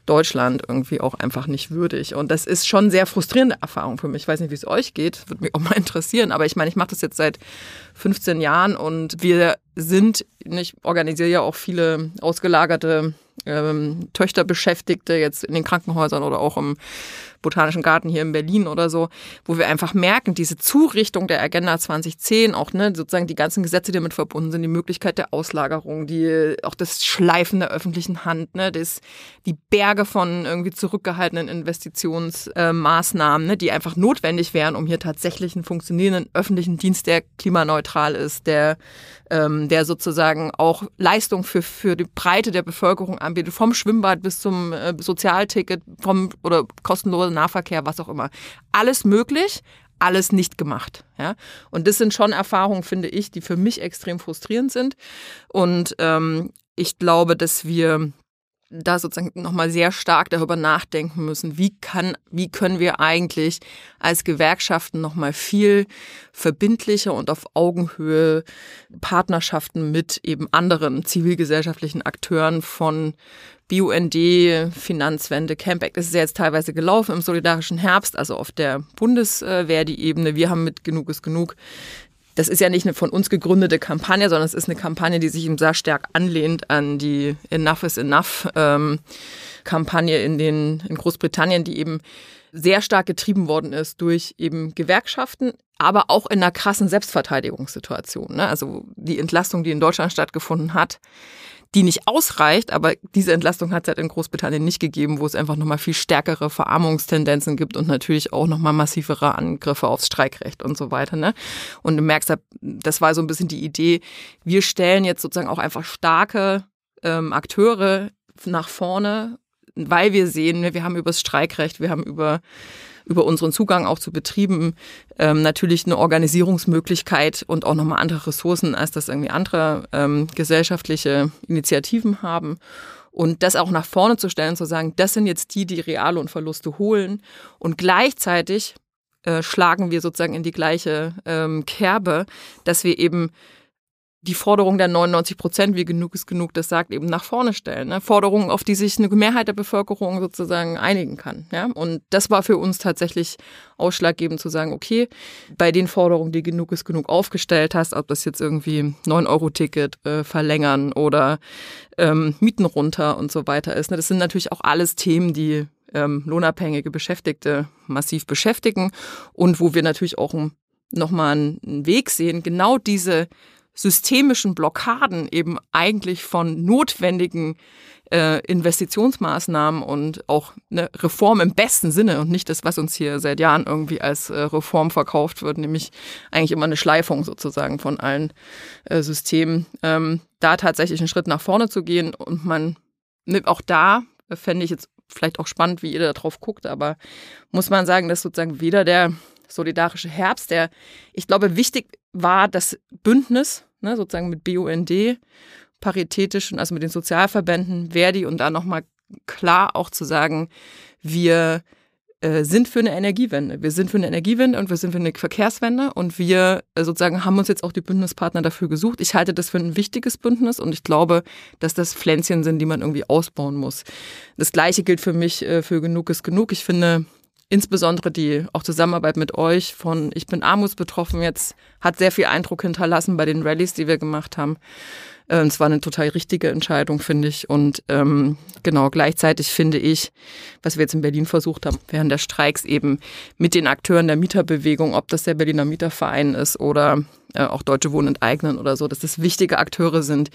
Speaker 1: Deutschland, irgendwie auch einfach nicht würdig. Und das ist schon sehr frustrierende Erfahrung für mich. Ich weiß nicht, wie es euch geht, würde mich auch mal interessieren. Aber ich meine, ich mache das jetzt seit 15 Jahren und wir sind, ich organisiere ja auch viele ausgelagerte ähm, Töchterbeschäftigte jetzt in den Krankenhäusern oder auch im Botanischen Garten hier in Berlin oder so, wo wir einfach merken, diese Zurichtung der Agenda 2010, auch ne, sozusagen die ganzen Gesetze, die damit verbunden sind, die Möglichkeit der Auslagerung, die auch das Schleifen der öffentlichen Hand, ne, das, die Berge von irgendwie zurückgehaltenen Investitionsmaßnahmen, äh, ne, die einfach notwendig wären, um hier tatsächlich einen funktionierenden öffentlichen Dienst, der klimaneutral ist, der ähm, der sozusagen auch Leistung für, für die Breite der Bevölkerung anbietet, vom Schwimmbad bis zum äh, Sozialticket, vom oder kostenloser Nahverkehr, was auch immer. Alles möglich, alles nicht gemacht. Ja? Und das sind schon Erfahrungen, finde ich, die für mich extrem frustrierend sind. Und ähm, ich glaube, dass wir da sozusagen nochmal sehr stark darüber nachdenken müssen, wie kann, wie können wir eigentlich als Gewerkschaften nochmal viel verbindlicher und auf Augenhöhe Partnerschaften mit eben anderen zivilgesellschaftlichen Akteuren von BUND, Finanzwende, Camp Act ist ja jetzt teilweise gelaufen im solidarischen Herbst, also auf der Bundeswehr die Ebene. Wir haben mit Genug ist genug das ist ja nicht eine von uns gegründete Kampagne, sondern es ist eine Kampagne, die sich eben sehr stark anlehnt an die Enough is Enough ähm, Kampagne in den in Großbritannien, die eben sehr stark getrieben worden ist durch eben Gewerkschaften, aber auch in einer krassen Selbstverteidigungssituation. Ne? Also die Entlastung, die in Deutschland stattgefunden hat, die nicht ausreicht, aber diese Entlastung hat es halt in Großbritannien nicht gegeben, wo es einfach nochmal viel stärkere Verarmungstendenzen gibt und natürlich auch nochmal massivere Angriffe aufs Streikrecht und so weiter. Ne? Und du merkst, das war so ein bisschen die Idee, wir stellen jetzt sozusagen auch einfach starke ähm, Akteure nach vorne, weil wir sehen, wir haben über das Streikrecht, wir haben über über unseren Zugang auch zu Betrieben ähm, natürlich eine Organisierungsmöglichkeit und auch nochmal andere Ressourcen, als das irgendwie andere ähm, gesellschaftliche Initiativen haben. Und das auch nach vorne zu stellen, zu sagen, das sind jetzt die, die Reallohnverluste holen. Und gleichzeitig äh, schlagen wir sozusagen in die gleiche ähm, Kerbe, dass wir eben die Forderung der 99 Prozent, wie genug ist genug, das sagt, eben nach vorne stellen. Ne? Forderungen, auf die sich eine Mehrheit der Bevölkerung sozusagen einigen kann. Ja? Und das war für uns tatsächlich ausschlaggebend zu sagen, okay, bei den Forderungen, die genug ist genug aufgestellt hast, ob das jetzt irgendwie 9-Euro-Ticket äh, verlängern oder ähm, Mieten runter und so weiter ist. Ne? Das sind natürlich auch alles Themen, die ähm, lohnabhängige Beschäftigte massiv beschäftigen und wo wir natürlich auch nochmal einen Weg sehen, genau diese systemischen Blockaden eben eigentlich von notwendigen äh, Investitionsmaßnahmen und auch eine Reform im besten Sinne und nicht das, was uns hier seit Jahren irgendwie als äh, Reform verkauft wird, nämlich eigentlich immer eine Schleifung sozusagen von allen äh, Systemen, ähm, da tatsächlich einen Schritt nach vorne zu gehen und man nimmt auch da, fände ich jetzt vielleicht auch spannend, wie ihr da drauf guckt, aber muss man sagen, dass sozusagen weder der solidarische Herbst, der, ich glaube, wichtig war, das Bündnis ne, sozusagen mit BUND, paritätischen, also mit den Sozialverbänden, Verdi und da nochmal klar auch zu sagen, wir äh, sind für eine Energiewende. Wir sind für eine Energiewende und wir sind für eine Verkehrswende und wir äh, sozusagen haben uns jetzt auch die Bündnispartner dafür gesucht. Ich halte das für ein wichtiges Bündnis und ich glaube, dass das Pflänzchen sind, die man irgendwie ausbauen muss. Das Gleiche gilt für mich äh, für Genug ist Genug. Ich finde, insbesondere die auch Zusammenarbeit mit euch von Ich bin armutsbetroffen jetzt hat sehr viel Eindruck hinterlassen bei den Rallyes, die wir gemacht haben. Äh, es war eine total richtige Entscheidung, finde ich. Und ähm, genau, gleichzeitig finde ich, was wir jetzt in Berlin versucht haben, während der Streiks eben mit den Akteuren der Mieterbewegung, ob das der Berliner Mieterverein ist oder äh, auch Deutsche Wohnen enteignen oder so, dass das wichtige Akteure sind,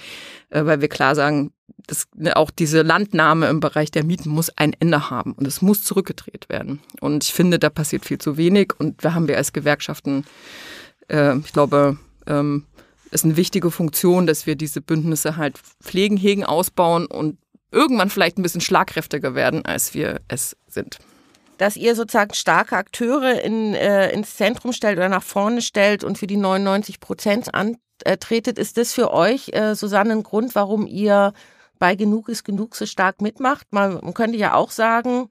Speaker 1: äh, weil wir klar sagen, dass ne, auch diese Landnahme im Bereich der Mieten muss ein Ende haben und es muss zurückgedreht werden. Und ich finde, da passiert viel zu wenig und da haben wir als Gewerkschaften, äh, ich glaube, ähm, ist eine wichtige Funktion, dass wir diese Bündnisse halt pflegen, hegen, ausbauen und irgendwann vielleicht ein bisschen schlagkräftiger werden, als wir es sind.
Speaker 5: Dass ihr sozusagen starke Akteure in, äh, ins Zentrum stellt oder nach vorne stellt und für die 99 Prozent antretet, ist das für euch, äh, Susanne, ein Grund, warum ihr bei Genug ist Genug so stark mitmacht? Man könnte ja auch sagen,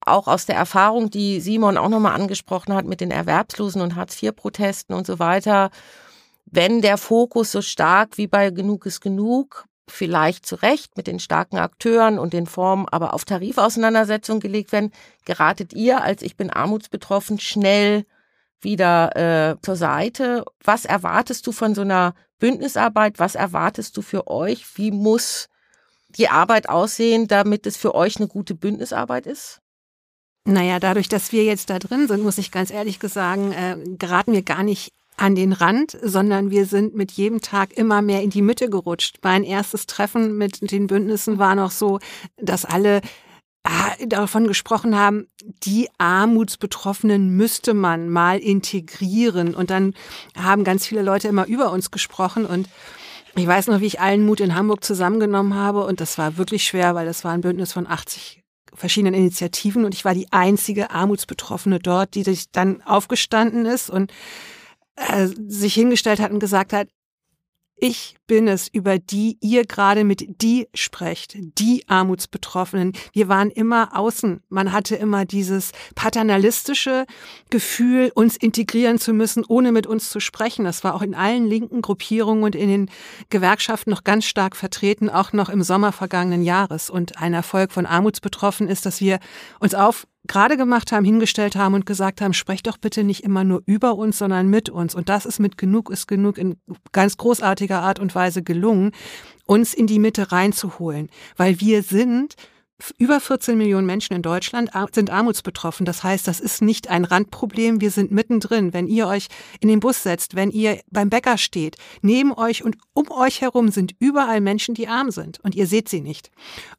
Speaker 5: auch aus der Erfahrung, die Simon auch nochmal angesprochen hat mit den Erwerbslosen und Hartz-IV-Protesten und so weiter, wenn der Fokus so stark wie bei Genug ist Genug, vielleicht zu Recht mit den starken Akteuren und den Formen, aber auf Tarifauseinandersetzungen gelegt werden, geratet ihr als ich bin armutsbetroffen schnell wieder äh, zur Seite. Was erwartest du von so einer Bündnisarbeit? Was erwartest du für euch? Wie muss die Arbeit aussehen, damit es für euch eine gute Bündnisarbeit ist?
Speaker 2: Naja, dadurch, dass wir jetzt da drin sind, muss ich ganz ehrlich sagen, äh, geraten wir gar nicht an den Rand, sondern wir sind mit jedem Tag immer mehr in die Mitte gerutscht. Mein erstes Treffen mit den Bündnissen war noch so, dass alle ah, davon gesprochen haben, die Armutsbetroffenen müsste man mal integrieren. Und dann haben ganz viele Leute immer über uns gesprochen und ich weiß noch, wie ich allen Mut in Hamburg zusammengenommen habe und das war wirklich schwer, weil das war ein Bündnis von 80 verschiedenen Initiativen und ich war die einzige Armutsbetroffene dort, die sich dann aufgestanden ist und äh, sich hingestellt hat und gesagt hat, ich bin es, über die ihr gerade mit die sprecht, die Armutsbetroffenen. Wir waren immer außen. Man hatte immer dieses paternalistische Gefühl, uns integrieren zu müssen, ohne mit uns zu sprechen. Das war auch in allen linken Gruppierungen und in den Gewerkschaften noch ganz stark vertreten, auch noch im Sommer vergangenen Jahres. Und ein Erfolg von Armutsbetroffenen ist, dass wir uns auf gerade gemacht haben, hingestellt haben und gesagt haben, sprecht doch bitte nicht immer nur über uns, sondern mit uns. Und das ist mit genug ist genug in ganz großartiger Art und Weise gelungen, uns in die Mitte reinzuholen. Weil wir sind über 14 Millionen Menschen in Deutschland sind armutsbetroffen. Das heißt, das ist nicht ein Randproblem. Wir sind mittendrin. Wenn ihr euch in den Bus setzt, wenn ihr beim Bäcker steht, neben euch und um euch herum sind überall Menschen, die arm sind. Und ihr seht sie nicht.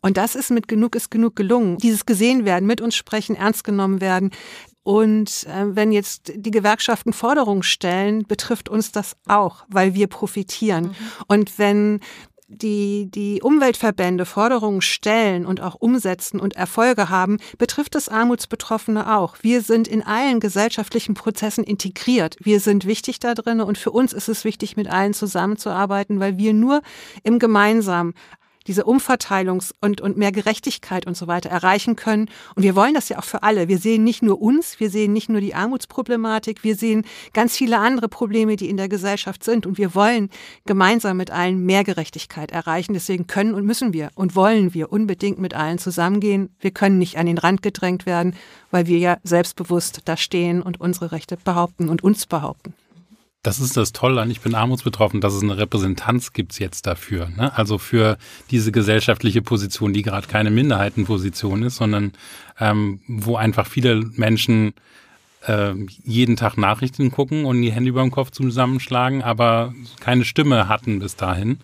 Speaker 2: Und das ist mit genug ist genug gelungen. Dieses gesehen werden, mit uns sprechen, ernst genommen werden. Und äh, wenn jetzt die Gewerkschaften Forderungen stellen, betrifft uns das auch, weil wir profitieren. Mhm. Und wenn die, die Umweltverbände Forderungen stellen und auch umsetzen und Erfolge haben, betrifft es Armutsbetroffene auch. Wir sind in allen gesellschaftlichen Prozessen integriert. Wir sind wichtig da drin und für uns ist es wichtig, mit allen zusammenzuarbeiten, weil wir nur im Gemeinsamen diese Umverteilungs- und, und mehr Gerechtigkeit und so weiter erreichen können. Und wir wollen das ja auch für alle. Wir sehen nicht nur uns, wir sehen nicht nur die Armutsproblematik, wir sehen ganz viele andere Probleme, die in der Gesellschaft sind. Und wir wollen gemeinsam mit allen mehr Gerechtigkeit erreichen. Deswegen können und müssen wir und wollen wir unbedingt mit allen zusammengehen. Wir können nicht an den Rand gedrängt werden, weil wir ja selbstbewusst da stehen und unsere Rechte behaupten und uns behaupten.
Speaker 3: Das ist das Tolle an Ich bin armutsbetroffen, dass es eine Repräsentanz gibt jetzt dafür. Ne? Also für diese gesellschaftliche Position, die gerade keine Minderheitenposition ist, sondern ähm, wo einfach viele Menschen äh, jeden Tag Nachrichten gucken und die Hände über dem Kopf zusammenschlagen, aber keine Stimme hatten bis dahin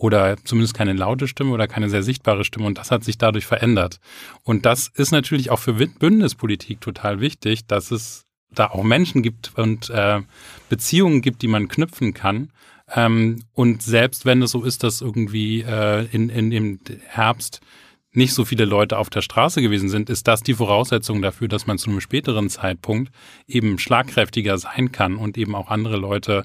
Speaker 3: oder zumindest keine laute Stimme oder keine sehr sichtbare Stimme. Und das hat sich dadurch verändert. Und das ist natürlich auch für Bündnispolitik total wichtig, dass es da auch Menschen gibt und äh, Beziehungen gibt, die man knüpfen kann. Ähm, und selbst wenn es so ist, dass irgendwie äh, in, in im Herbst nicht so viele Leute auf der Straße gewesen sind, ist das die Voraussetzung dafür, dass man zu einem späteren Zeitpunkt eben schlagkräftiger sein kann und eben auch andere Leute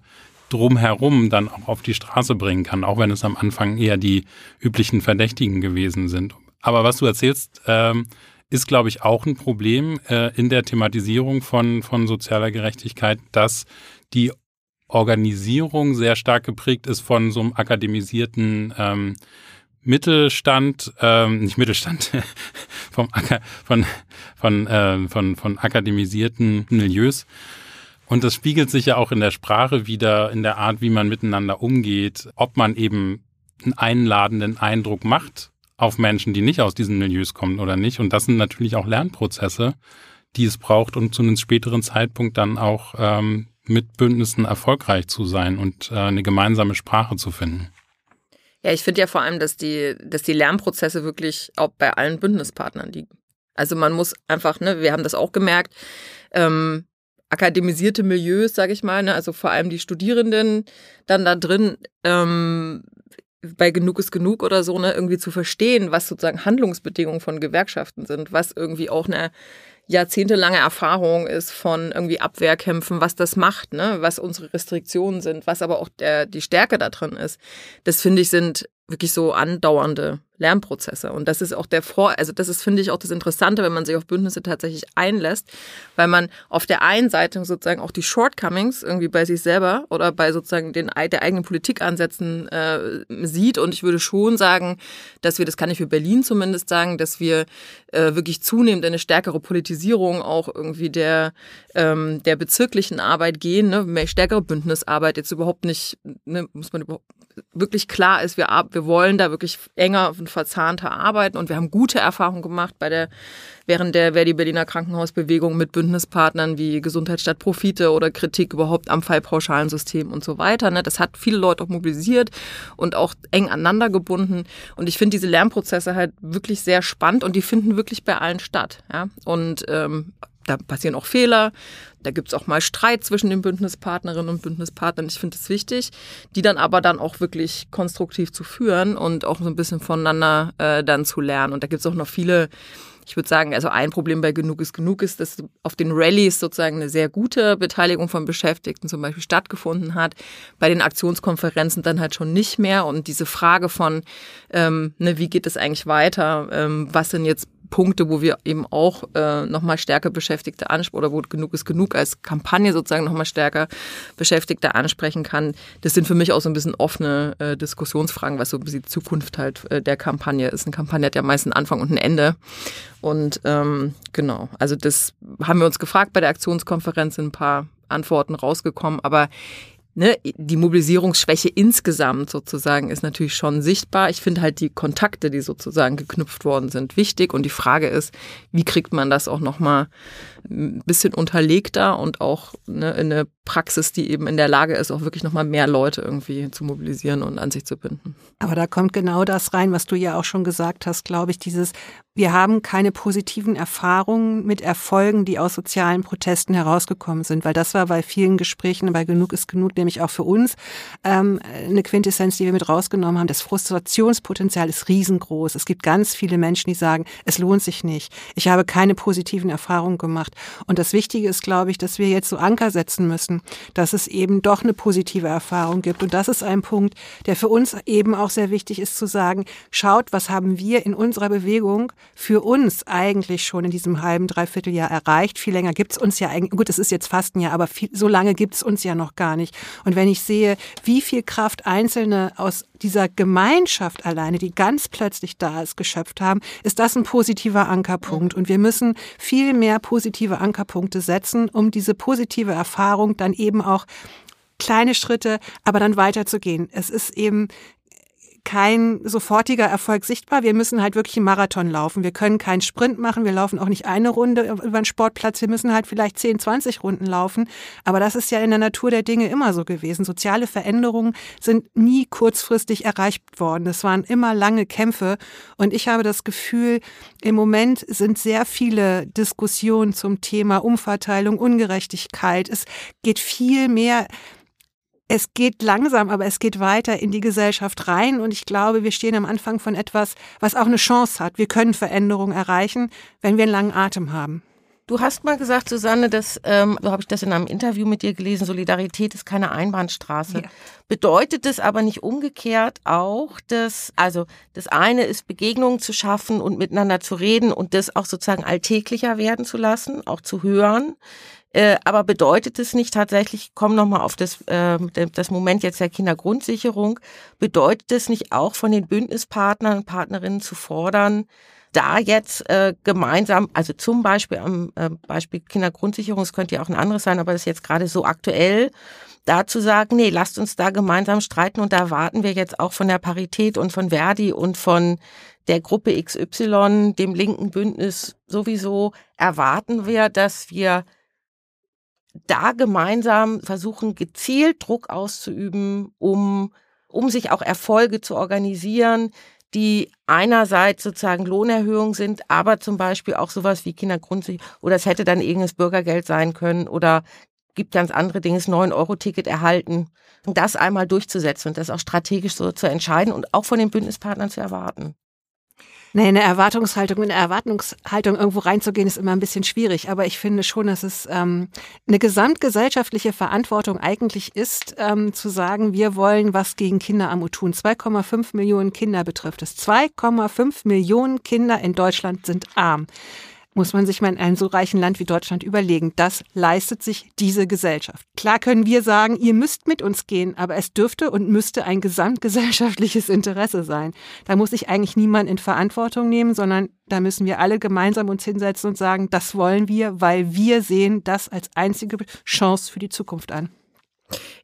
Speaker 3: drumherum dann auch auf die Straße bringen kann, auch wenn es am Anfang eher die üblichen Verdächtigen gewesen sind. Aber was du erzählst, ähm, ist, glaube ich, auch ein Problem äh, in der Thematisierung von, von sozialer Gerechtigkeit, dass die Organisierung sehr stark geprägt ist von so einem akademisierten ähm, Mittelstand, ähm, nicht Mittelstand, vom von, von, äh, von, von akademisierten Milieus. Und das spiegelt sich ja auch in der Sprache wieder, in der Art, wie man miteinander umgeht, ob man eben einen einladenden Eindruck macht auf Menschen, die nicht aus diesen Milieus kommen oder nicht. Und das sind natürlich auch Lernprozesse, die es braucht, um zu einem späteren Zeitpunkt dann auch ähm, mit Bündnissen erfolgreich zu sein und äh, eine gemeinsame Sprache zu finden.
Speaker 1: Ja, ich finde ja vor allem, dass die, dass die Lernprozesse wirklich auch bei allen Bündnispartnern liegen. Also man muss einfach, ne, wir haben das auch gemerkt, ähm, akademisierte Milieus, sage ich mal, ne, also vor allem die Studierenden dann da drin, ähm, bei Genug ist genug oder so, ne, irgendwie zu verstehen, was sozusagen Handlungsbedingungen von Gewerkschaften sind, was irgendwie auch eine jahrzehntelange Erfahrung ist von irgendwie Abwehrkämpfen, was das macht, ne, was unsere Restriktionen sind, was aber auch der, die Stärke da drin ist. Das finde ich sind wirklich so andauernde Lernprozesse. Und das ist auch der Vor, also das ist, finde ich, auch das Interessante, wenn man sich auf Bündnisse tatsächlich einlässt, weil man auf der einen Seite sozusagen auch die Shortcomings irgendwie bei sich selber oder bei sozusagen den der eigenen Politikansätzen äh, sieht. Und ich würde schon sagen, dass wir, das kann ich für Berlin zumindest sagen, dass wir äh, wirklich zunehmend eine stärkere Politisierung auch irgendwie der, ähm, der bezirklichen Arbeit gehen, ne? mehr stärkere Bündnisarbeit, jetzt überhaupt nicht, ne, muss man überhaupt wirklich klar ist, wir, wir wollen da wirklich enger und verzahnter arbeiten und wir haben gute Erfahrungen gemacht bei der, während der Verdi Berliner Krankenhausbewegung mit Bündnispartnern wie Gesundheit statt Profite oder Kritik überhaupt am Fallpauschalensystem und so weiter. Ne? Das hat viele Leute auch mobilisiert und auch eng aneinander gebunden und ich finde diese Lernprozesse halt wirklich sehr spannend und die finden wirklich bei allen statt. Ja? Und ähm, da passieren auch Fehler. Da gibt es auch mal Streit zwischen den Bündnispartnerinnen und Bündnispartnern. Ich finde es wichtig, die dann aber dann auch wirklich konstruktiv zu führen und auch so ein bisschen voneinander äh, dann zu lernen. Und da gibt es auch noch viele, ich würde sagen, also ein Problem bei Genug ist Genug ist, dass auf den Rallyes sozusagen eine sehr gute Beteiligung von Beschäftigten zum Beispiel stattgefunden hat. Bei den Aktionskonferenzen dann halt schon nicht mehr. Und diese Frage von, ähm, ne, wie geht es eigentlich weiter? Ähm, was sind jetzt Punkte, wo wir eben auch äh, nochmal stärker Beschäftigte ansprechen oder wo genug ist genug als Kampagne sozusagen nochmal stärker Beschäftigte ansprechen kann. Das sind für mich auch so ein bisschen offene äh, Diskussionsfragen, was so die Zukunft halt äh, der Kampagne ist. Eine Kampagne hat ja meist einen Anfang und ein Ende. Und ähm, genau, also das haben wir uns gefragt bei der Aktionskonferenz, sind ein paar Antworten rausgekommen, aber ne, die Mobilisierungsschwäche insgesamt sozusagen ist natürlich schon sichtbar. Ich finde halt die Kontakte, die sozusagen geknüpft worden sind, wichtig. Und die Frage ist, wie kriegt man das auch nochmal ein bisschen unterlegter und auch ne, in eine Praxis, die eben in der Lage ist, auch wirklich nochmal mehr Leute irgendwie zu mobilisieren und an sich zu binden.
Speaker 2: Aber da kommt genau das rein, was du ja auch schon gesagt hast, glaube ich, dieses, wir haben keine positiven Erfahrungen mit Erfolgen, die aus sozialen Protesten herausgekommen sind, weil das war bei vielen Gesprächen bei Genug ist genug nämlich auch für uns ähm, eine Quintessenz, die wir mit rausgenommen haben. Das Frustrationspotenzial ist riesengroß. Es gibt ganz viele Menschen, die sagen, es lohnt sich nicht. Ich habe keine positiven Erfahrungen gemacht. Und das Wichtige ist, glaube ich, dass wir jetzt so Anker setzen müssen, dass es eben doch eine positive Erfahrung gibt. Und das ist ein Punkt, der für uns eben auch sehr wichtig ist zu sagen, schaut, was haben wir in unserer Bewegung für uns eigentlich schon in diesem halben, dreiviertel Jahr erreicht. Viel länger gibt's uns ja eigentlich, gut, es ist jetzt fast ein Jahr, aber viel, so lange gibt's uns ja noch gar nicht. Und wenn ich sehe, wie viel Kraft Einzelne aus dieser Gemeinschaft alleine, die ganz plötzlich da ist, geschöpft haben, ist das ein positiver Ankerpunkt. Und wir müssen viel mehr positive Ankerpunkte setzen, um diese positive Erfahrung dann eben auch kleine Schritte, aber dann weiterzugehen. Es ist eben kein sofortiger Erfolg sichtbar. Wir müssen halt wirklich einen Marathon laufen. Wir können keinen Sprint machen. Wir laufen auch nicht eine Runde über den Sportplatz. Wir müssen halt vielleicht 10, 20 Runden laufen. Aber das ist ja in der Natur der Dinge immer so gewesen. Soziale Veränderungen sind nie kurzfristig erreicht worden. Es waren immer lange Kämpfe. Und ich habe das Gefühl, im Moment sind sehr viele Diskussionen zum Thema Umverteilung, Ungerechtigkeit. Es geht viel mehr es geht langsam, aber es geht weiter in die Gesellschaft rein. Und ich glaube, wir stehen am Anfang von etwas, was auch eine Chance hat. Wir können Veränderungen erreichen, wenn wir einen langen Atem haben.
Speaker 5: Du hast mal gesagt, Susanne, dass, ähm, so habe ich das in einem Interview mit dir gelesen, Solidarität ist keine Einbahnstraße. Ja. Bedeutet es aber nicht umgekehrt auch, dass, also das eine ist Begegnungen zu schaffen und miteinander zu reden und das auch sozusagen alltäglicher werden zu lassen, auch zu hören. Äh, aber bedeutet es nicht tatsächlich, ich komme nochmal auf das, äh, das Moment jetzt der Kindergrundsicherung, bedeutet es nicht auch von den Bündnispartnern und Partnerinnen zu fordern, da jetzt äh, gemeinsam, also zum Beispiel am äh, Beispiel Kindergrundsicherung, es könnte ja auch ein anderes sein, aber das ist jetzt gerade so aktuell, da zu sagen, nee, lasst uns da gemeinsam streiten und da erwarten wir jetzt auch von der Parität und von Verdi und von der Gruppe XY, dem linken Bündnis sowieso, erwarten wir, dass wir da gemeinsam versuchen, gezielt Druck auszuüben, um, um sich auch Erfolge zu organisieren, die einerseits sozusagen Lohnerhöhungen sind, aber zum Beispiel auch sowas wie Kindergrundsicherung oder es hätte dann irgendein Bürgergeld sein können oder gibt ganz andere Dinge, das 9-Euro-Ticket erhalten. Das einmal durchzusetzen und das auch strategisch so zu entscheiden und auch von den Bündnispartnern zu erwarten.
Speaker 2: Nee, eine Erwartungshaltung, in eine Erwartungshaltung irgendwo reinzugehen, ist immer ein bisschen schwierig. Aber ich finde schon, dass es ähm, eine gesamtgesellschaftliche Verantwortung eigentlich ist, ähm, zu sagen, wir wollen was gegen Kinderarmut tun. 2,5 Millionen Kinder betrifft es. 2,5 Millionen Kinder in Deutschland sind arm muss man sich mal in einem so reichen Land wie Deutschland überlegen. Das leistet sich diese Gesellschaft. Klar können wir sagen, ihr müsst mit uns gehen, aber es dürfte und müsste ein gesamtgesellschaftliches Interesse sein. Da muss sich eigentlich niemand in Verantwortung nehmen, sondern da müssen wir alle gemeinsam uns hinsetzen und sagen, das wollen wir, weil wir sehen das als einzige Chance für die Zukunft an.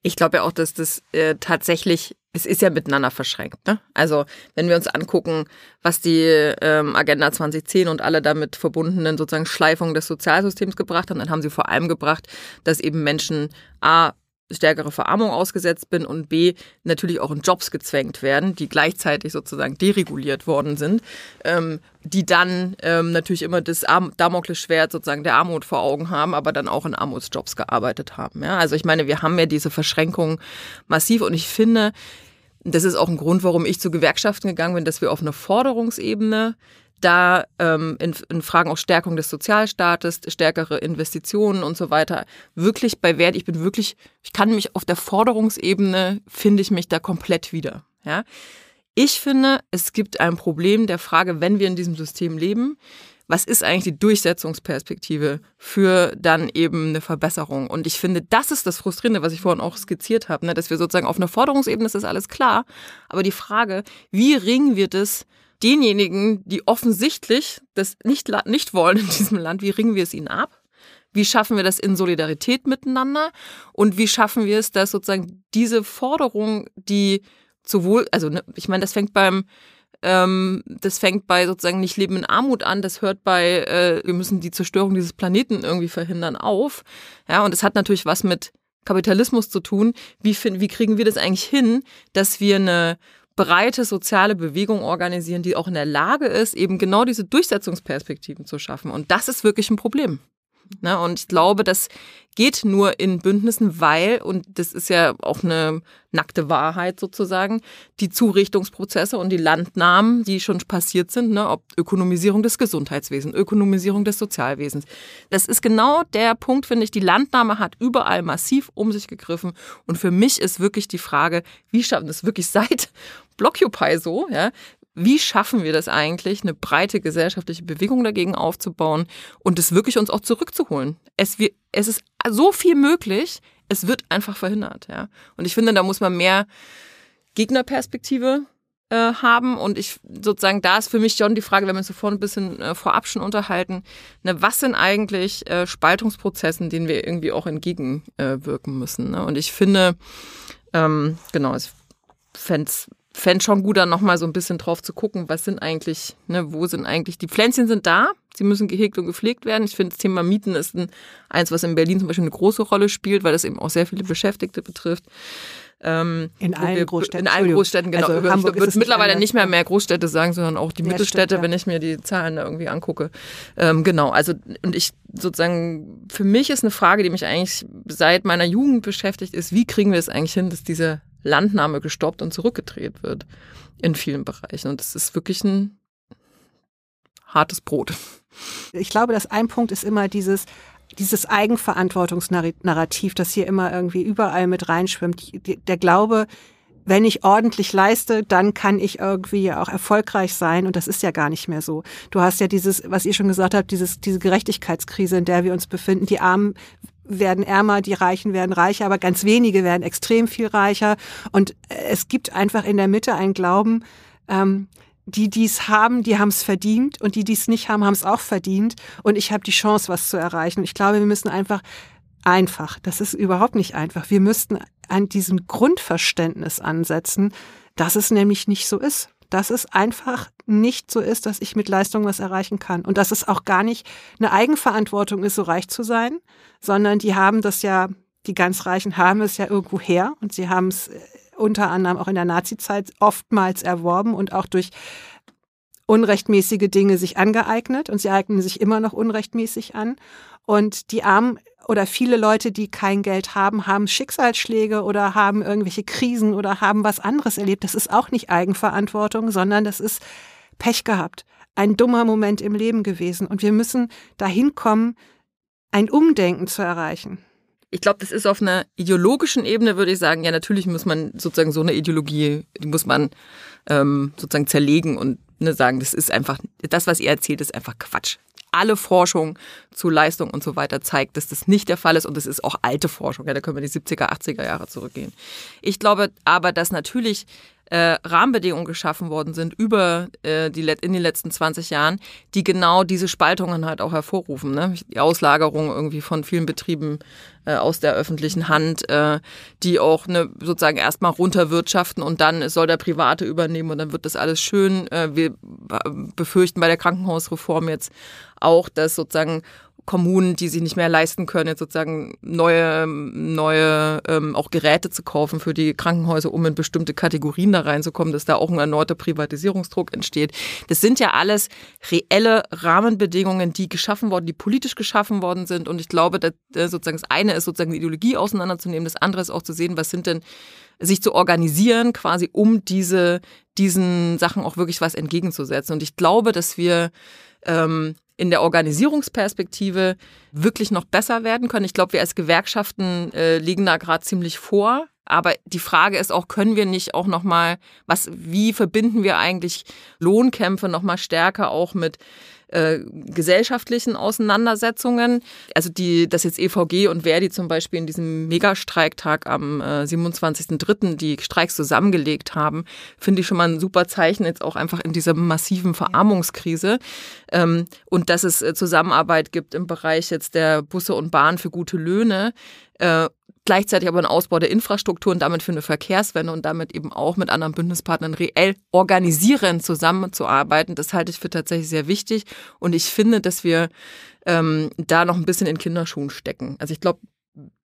Speaker 1: Ich glaube ja auch, dass das äh, tatsächlich, es ist ja miteinander verschränkt. Ne? Also wenn wir uns angucken, was die ähm, Agenda 2010 und alle damit verbundenen sozusagen Schleifungen des Sozialsystems gebracht haben, dann haben sie vor allem gebracht, dass eben Menschen A stärkere Verarmung ausgesetzt bin und B, natürlich auch in Jobs gezwängt werden, die gleichzeitig sozusagen dereguliert worden sind, ähm, die dann ähm, natürlich immer das Damoklesschwert sozusagen der Armut vor Augen haben, aber dann auch in Armutsjobs gearbeitet haben. Ja? Also ich meine, wir haben ja diese Verschränkungen massiv und ich finde, das ist auch ein Grund, warum ich zu Gewerkschaften gegangen bin, dass wir auf einer Forderungsebene da ähm, in, in Fragen auch Stärkung des Sozialstaates, stärkere Investitionen und so weiter, wirklich bei Wert, ich bin wirklich, ich kann mich auf der Forderungsebene, finde ich mich da komplett wieder. Ja? Ich finde, es gibt ein Problem der Frage, wenn wir in diesem System leben, was ist eigentlich die Durchsetzungsperspektive für dann eben eine Verbesserung? Und ich finde, das ist das Frustrierende, was ich vorhin auch skizziert habe, ne? dass wir sozusagen auf einer Forderungsebene ist das alles klar, aber die Frage, wie ringen wir das denjenigen, die offensichtlich das nicht, nicht wollen in diesem Land, wie ringen wir es ihnen ab? Wie schaffen wir das in Solidarität miteinander? Und wie schaffen wir es, dass sozusagen diese Forderung, die sowohl, also ne, ich meine, das fängt beim ähm, das fängt bei sozusagen nicht Leben in Armut an, das hört bei, äh, wir müssen die Zerstörung dieses Planeten irgendwie verhindern auf. Ja, und es hat natürlich was mit Kapitalismus zu tun. Wie, find, wie kriegen wir das eigentlich hin, dass wir eine breite soziale Bewegung organisieren, die auch in der Lage ist, eben genau diese Durchsetzungsperspektiven zu schaffen. Und das ist wirklich ein Problem. Ne? Und ich glaube, das geht nur in Bündnissen, weil, und das ist ja auch eine nackte Wahrheit sozusagen, die Zurichtungsprozesse und die Landnahmen, die schon passiert sind, ne, ob Ökonomisierung des Gesundheitswesens, Ökonomisierung des Sozialwesens. Das ist genau der Punkt, finde ich. Die Landnahme hat überall massiv um sich gegriffen. Und für mich ist wirklich die Frage, wie schaffen das wirklich seit Blockupy so, ja, wie schaffen wir das eigentlich, eine breite gesellschaftliche Bewegung dagegen aufzubauen und es wirklich uns auch zurückzuholen? Es, wir, es ist so viel möglich, es wird einfach verhindert. Ja? Und ich finde, da muss man mehr Gegnerperspektive äh, haben. Und ich sozusagen, da ist für mich schon die Frage, wenn wir uns sofort ein bisschen äh, vorab schon unterhalten, ne, was sind eigentlich äh, Spaltungsprozessen, denen wir irgendwie auch entgegenwirken müssen? Ne? Und ich finde, ähm, genau, ich fände es fände schon gut, da nochmal so ein bisschen drauf zu gucken, was sind eigentlich, ne, wo sind eigentlich, die Pflänzchen sind da, sie müssen gehegt und gepflegt werden. Ich finde, das Thema Mieten ist ein, eins, was in Berlin zum Beispiel eine große Rolle spielt, weil das eben auch sehr viele Beschäftigte betrifft.
Speaker 2: Ähm, in allen wir, Großstädten.
Speaker 1: In allen Großstädten, genau. Also ich würde mittlerweile nicht mehr mehr Großstädte sagen, sondern auch die Mittelstädte, ja. wenn ich mir die Zahlen da irgendwie angucke. Ähm, genau, also und ich sozusagen, für mich ist eine Frage, die mich eigentlich seit meiner Jugend beschäftigt, ist, wie kriegen wir es eigentlich hin, dass diese Landnahme gestoppt und zurückgedreht wird in vielen Bereichen. Und es ist wirklich ein hartes Brot.
Speaker 2: Ich glaube, dass ein Punkt ist immer dieses, dieses Eigenverantwortungsnarrativ, das hier immer irgendwie überall mit reinschwimmt. Der Glaube, wenn ich ordentlich leiste, dann kann ich irgendwie auch erfolgreich sein. Und das ist ja gar nicht mehr so. Du hast ja dieses, was ihr schon gesagt habt, dieses, diese Gerechtigkeitskrise, in der wir uns befinden. Die Armen werden ärmer, die Reichen werden reicher, aber ganz wenige werden extrem viel reicher. Und es gibt einfach in der Mitte einen Glauben, ähm, die dies haben, die haben es verdient und die dies nicht haben, haben es auch verdient. Und ich habe die Chance, was zu erreichen. Ich glaube, wir müssen einfach einfach, das ist überhaupt nicht einfach. Wir müssten an diesem Grundverständnis ansetzen, dass es nämlich nicht so ist dass es einfach nicht so ist, dass ich mit Leistung was erreichen kann. Und dass es auch gar nicht eine Eigenverantwortung ist, so reich zu sein, sondern die haben das ja, die ganz Reichen haben es ja irgendwo her und sie haben es äh, unter anderem auch in der Nazizeit oftmals erworben und auch durch unrechtmäßige Dinge sich angeeignet und sie eignen sich immer noch unrechtmäßig an. Und die Armen oder viele Leute, die kein Geld haben, haben Schicksalsschläge oder haben irgendwelche Krisen oder haben was anderes erlebt. Das ist auch nicht Eigenverantwortung, sondern das ist Pech gehabt. Ein dummer Moment im Leben gewesen. Und wir müssen dahin kommen, ein Umdenken zu erreichen.
Speaker 1: Ich glaube, das ist auf einer ideologischen Ebene, würde ich sagen, ja, natürlich muss man sozusagen so eine Ideologie, die muss man ähm, sozusagen zerlegen und ne, sagen, das ist einfach, das, was ihr erzählt, ist einfach Quatsch alle Forschung zu Leistung und so weiter zeigt, dass das nicht der Fall ist und das ist auch alte Forschung. Ja, da können wir die 70er, 80er Jahre zurückgehen. Ich glaube aber, dass natürlich äh, Rahmenbedingungen geschaffen worden sind über äh, die in den letzten 20 Jahren, die genau diese Spaltungen halt auch hervorrufen. Ne? Die Auslagerung irgendwie von vielen Betrieben äh, aus der öffentlichen Hand, äh, die auch ne, sozusagen erstmal runterwirtschaften und dann soll der Private übernehmen und dann wird das alles schön. Äh, wir befürchten bei der Krankenhausreform jetzt auch, dass sozusagen Kommunen, die sich nicht mehr leisten können, jetzt sozusagen neue, neue ähm, auch Geräte zu kaufen für die Krankenhäuser, um in bestimmte Kategorien da reinzukommen, dass da auch ein erneuter Privatisierungsdruck entsteht. Das sind ja alles reelle Rahmenbedingungen, die geschaffen worden, die politisch geschaffen worden sind. Und ich glaube, dass, äh, sozusagen das eine ist sozusagen die Ideologie auseinanderzunehmen, das andere ist auch zu sehen, was sind denn sich zu organisieren, quasi um diese, diesen Sachen auch wirklich was entgegenzusetzen. Und ich glaube, dass wir ähm, in der Organisierungsperspektive wirklich noch besser werden können. Ich glaube, wir als Gewerkschaften äh, liegen da gerade ziemlich vor. Aber die Frage ist auch, können wir nicht auch noch mal, was, wie verbinden wir eigentlich Lohnkämpfe noch mal stärker auch mit äh, gesellschaftlichen Auseinandersetzungen. Also die, dass jetzt EVG und Verdi zum Beispiel in diesem Megastreiktag am äh, 27.03. die Streiks zusammengelegt haben, finde ich schon mal ein super Zeichen jetzt auch einfach in dieser massiven Verarmungskrise. Ähm, und dass es äh, Zusammenarbeit gibt im Bereich jetzt der Busse und Bahn für gute Löhne. Gleichzeitig aber ein Ausbau der Infrastruktur und damit für eine Verkehrswende und damit eben auch mit anderen Bündnispartnern reell organisieren, zusammenzuarbeiten. Das halte ich für tatsächlich sehr wichtig. Und ich finde, dass wir ähm, da noch ein bisschen in Kinderschuhen stecken. Also ich glaube,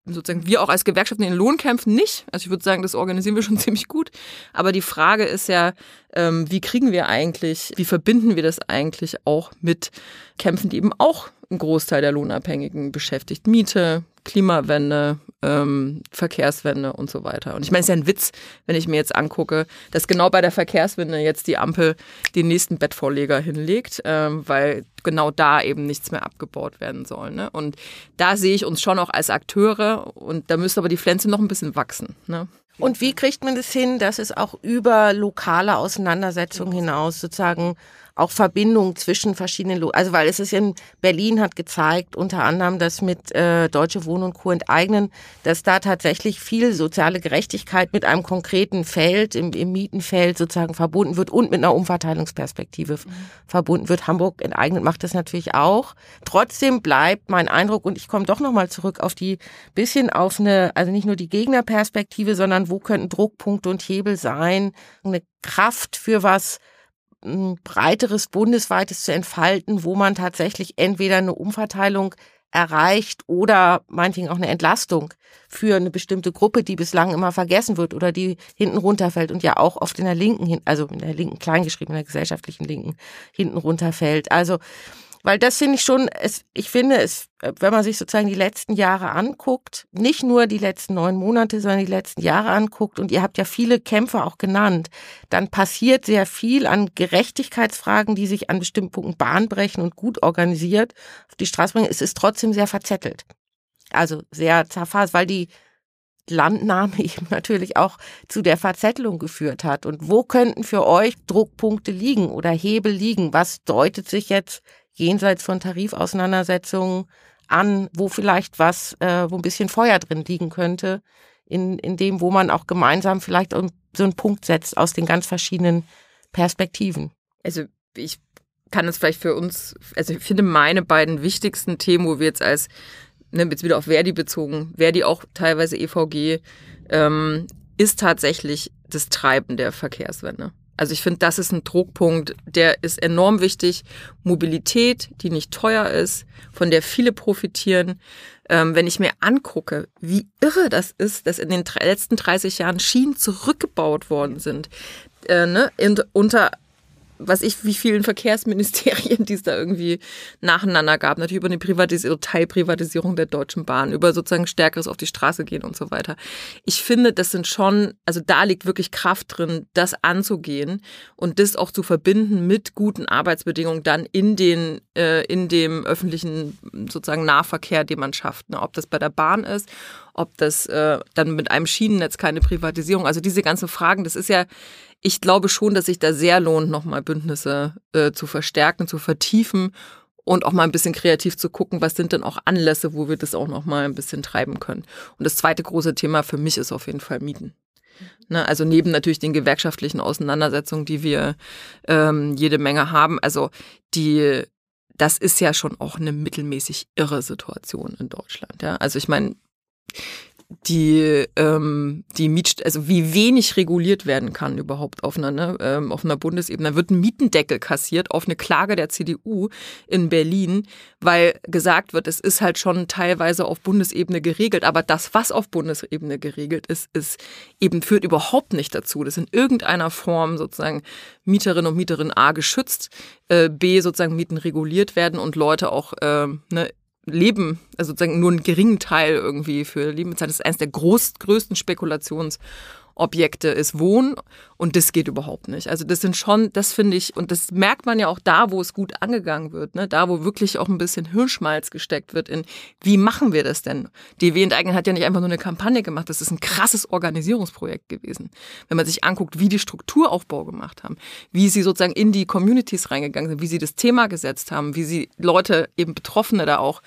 Speaker 1: sozusagen wir auch als Gewerkschaften in den Lohnkämpfen nicht. Also ich würde sagen, das organisieren wir schon ziemlich gut. Aber die Frage ist ja, ähm, wie kriegen wir eigentlich, wie verbinden wir das eigentlich auch mit Kämpfen, die eben auch einen Großteil der Lohnabhängigen beschäftigt. Miete, Klimawende, ähm, Verkehrswende und so weiter. Und ich meine, es ist ja ein Witz, wenn ich mir jetzt angucke, dass genau bei der Verkehrswende jetzt die Ampel den nächsten Bettvorleger hinlegt, ähm, weil genau da eben nichts mehr abgebaut werden soll. Ne? Und da sehe ich uns schon auch als Akteure und da müsste aber die Pflanze noch ein bisschen wachsen. Ne?
Speaker 5: Und wie kriegt man das hin, dass es auch über lokale Auseinandersetzungen hinaus sozusagen auch Verbindungen zwischen verschiedenen, Lo also weil es ist in Berlin hat gezeigt, unter anderem, dass mit äh, Deutsche Wohnen und Co. enteignen, dass da tatsächlich viel soziale Gerechtigkeit mit einem konkreten Feld, im, im Mietenfeld sozusagen verbunden wird und mit einer Umverteilungsperspektive mhm. verbunden wird. Hamburg enteignet macht das natürlich auch. Trotzdem bleibt mein Eindruck, und ich komme doch nochmal zurück auf die bisschen auf eine, also nicht nur die Gegnerperspektive, sondern wo könnten Druckpunkte und Hebel sein, eine Kraft für was, ein breiteres bundesweites zu entfalten, wo man tatsächlich entweder eine Umverteilung erreicht oder meinetwegen auch eine Entlastung für eine bestimmte Gruppe, die bislang immer vergessen wird oder die hinten runterfällt und ja auch oft in der linken, also in der linken kleingeschrieben, in der gesellschaftlichen Linken hinten runterfällt. Also weil das finde ich schon, es, ich finde es, wenn man sich sozusagen die letzten Jahre anguckt, nicht nur die letzten neun Monate, sondern die letzten Jahre anguckt, und ihr habt ja viele Kämpfe auch genannt, dann passiert sehr viel an Gerechtigkeitsfragen, die sich an bestimmten Punkten bahnbrechen und gut organisiert auf die Straße bringen. Es ist trotzdem sehr verzettelt. Also sehr zerfasst, weil die Landnahme eben natürlich auch zu der Verzettelung geführt hat. Und wo könnten für euch Druckpunkte liegen oder Hebel liegen? Was deutet sich jetzt jenseits von Tarifauseinandersetzungen an, wo vielleicht was, äh, wo ein bisschen Feuer drin liegen könnte, in, in dem, wo man auch gemeinsam vielleicht so einen Punkt setzt aus den ganz verschiedenen Perspektiven.
Speaker 1: Also ich kann es vielleicht für uns, also ich finde meine beiden wichtigsten Themen, wo wir jetzt als, ne, jetzt wieder auf Verdi bezogen, Verdi auch teilweise EVG, ähm, ist tatsächlich das Treiben der Verkehrswende. Also ich finde, das ist ein Druckpunkt, der ist enorm wichtig. Mobilität, die nicht teuer ist, von der viele profitieren. Ähm, wenn ich mir angucke, wie irre das ist, dass in den letzten 30 Jahren Schienen zurückgebaut worden sind, äh, ne, in, unter was ich, wie vielen Verkehrsministerien, die es da irgendwie nacheinander gab. Natürlich über eine Privatisierung, Teilprivatisierung der Deutschen Bahn, über sozusagen stärkeres auf die Straße gehen und so weiter. Ich finde, das sind schon, also da liegt wirklich Kraft drin, das anzugehen und das auch zu verbinden mit guten Arbeitsbedingungen dann in den, äh, in dem öffentlichen sozusagen Nahverkehr, den man schafft. Ne? Ob das bei der Bahn ist, ob das äh, dann mit einem Schienennetz keine Privatisierung, also diese ganzen Fragen, das ist ja, ich glaube schon, dass sich da sehr lohnt, nochmal Bündnisse äh, zu verstärken, zu vertiefen und auch mal ein bisschen kreativ zu gucken, was sind denn auch Anlässe, wo wir das auch nochmal ein bisschen treiben können. Und das zweite große Thema für mich ist auf jeden Fall Mieten. Ne, also neben natürlich den gewerkschaftlichen Auseinandersetzungen, die wir ähm, jede Menge haben, also die, das ist ja schon auch eine mittelmäßig irre Situation in Deutschland. Ja? Also ich meine, die ähm, die Miet also wie wenig reguliert werden kann überhaupt auf einer ne, ähm, auf einer Bundesebene. Da wird ein Mietendeckel kassiert auf eine Klage der CDU in Berlin weil gesagt wird es ist halt schon teilweise auf Bundesebene geregelt. Aber das was auf Bundesebene geregelt ist ist eben führt überhaupt nicht dazu. Dass in irgendeiner Form sozusagen Mieterinnen und Mieterinnen a geschützt äh, b sozusagen Mieten reguliert werden und Leute auch äh, ne, Leben, also sozusagen nur einen geringen Teil irgendwie für Leben bezahlt. Das ist eines der groß, größten Spekulations- Objekte ist Wohnen und das geht überhaupt nicht. Also das sind schon, das finde ich, und das merkt man ja auch da, wo es gut angegangen wird, ne? da wo wirklich auch ein bisschen Hirnschmalz gesteckt wird in, wie machen wir das denn? DW Enteignen hat ja nicht einfach nur eine Kampagne gemacht, das ist ein krasses Organisierungsprojekt gewesen. Wenn man sich anguckt, wie die Strukturaufbau gemacht haben, wie sie sozusagen in die Communities reingegangen sind, wie sie das Thema gesetzt haben, wie sie Leute, eben Betroffene da auch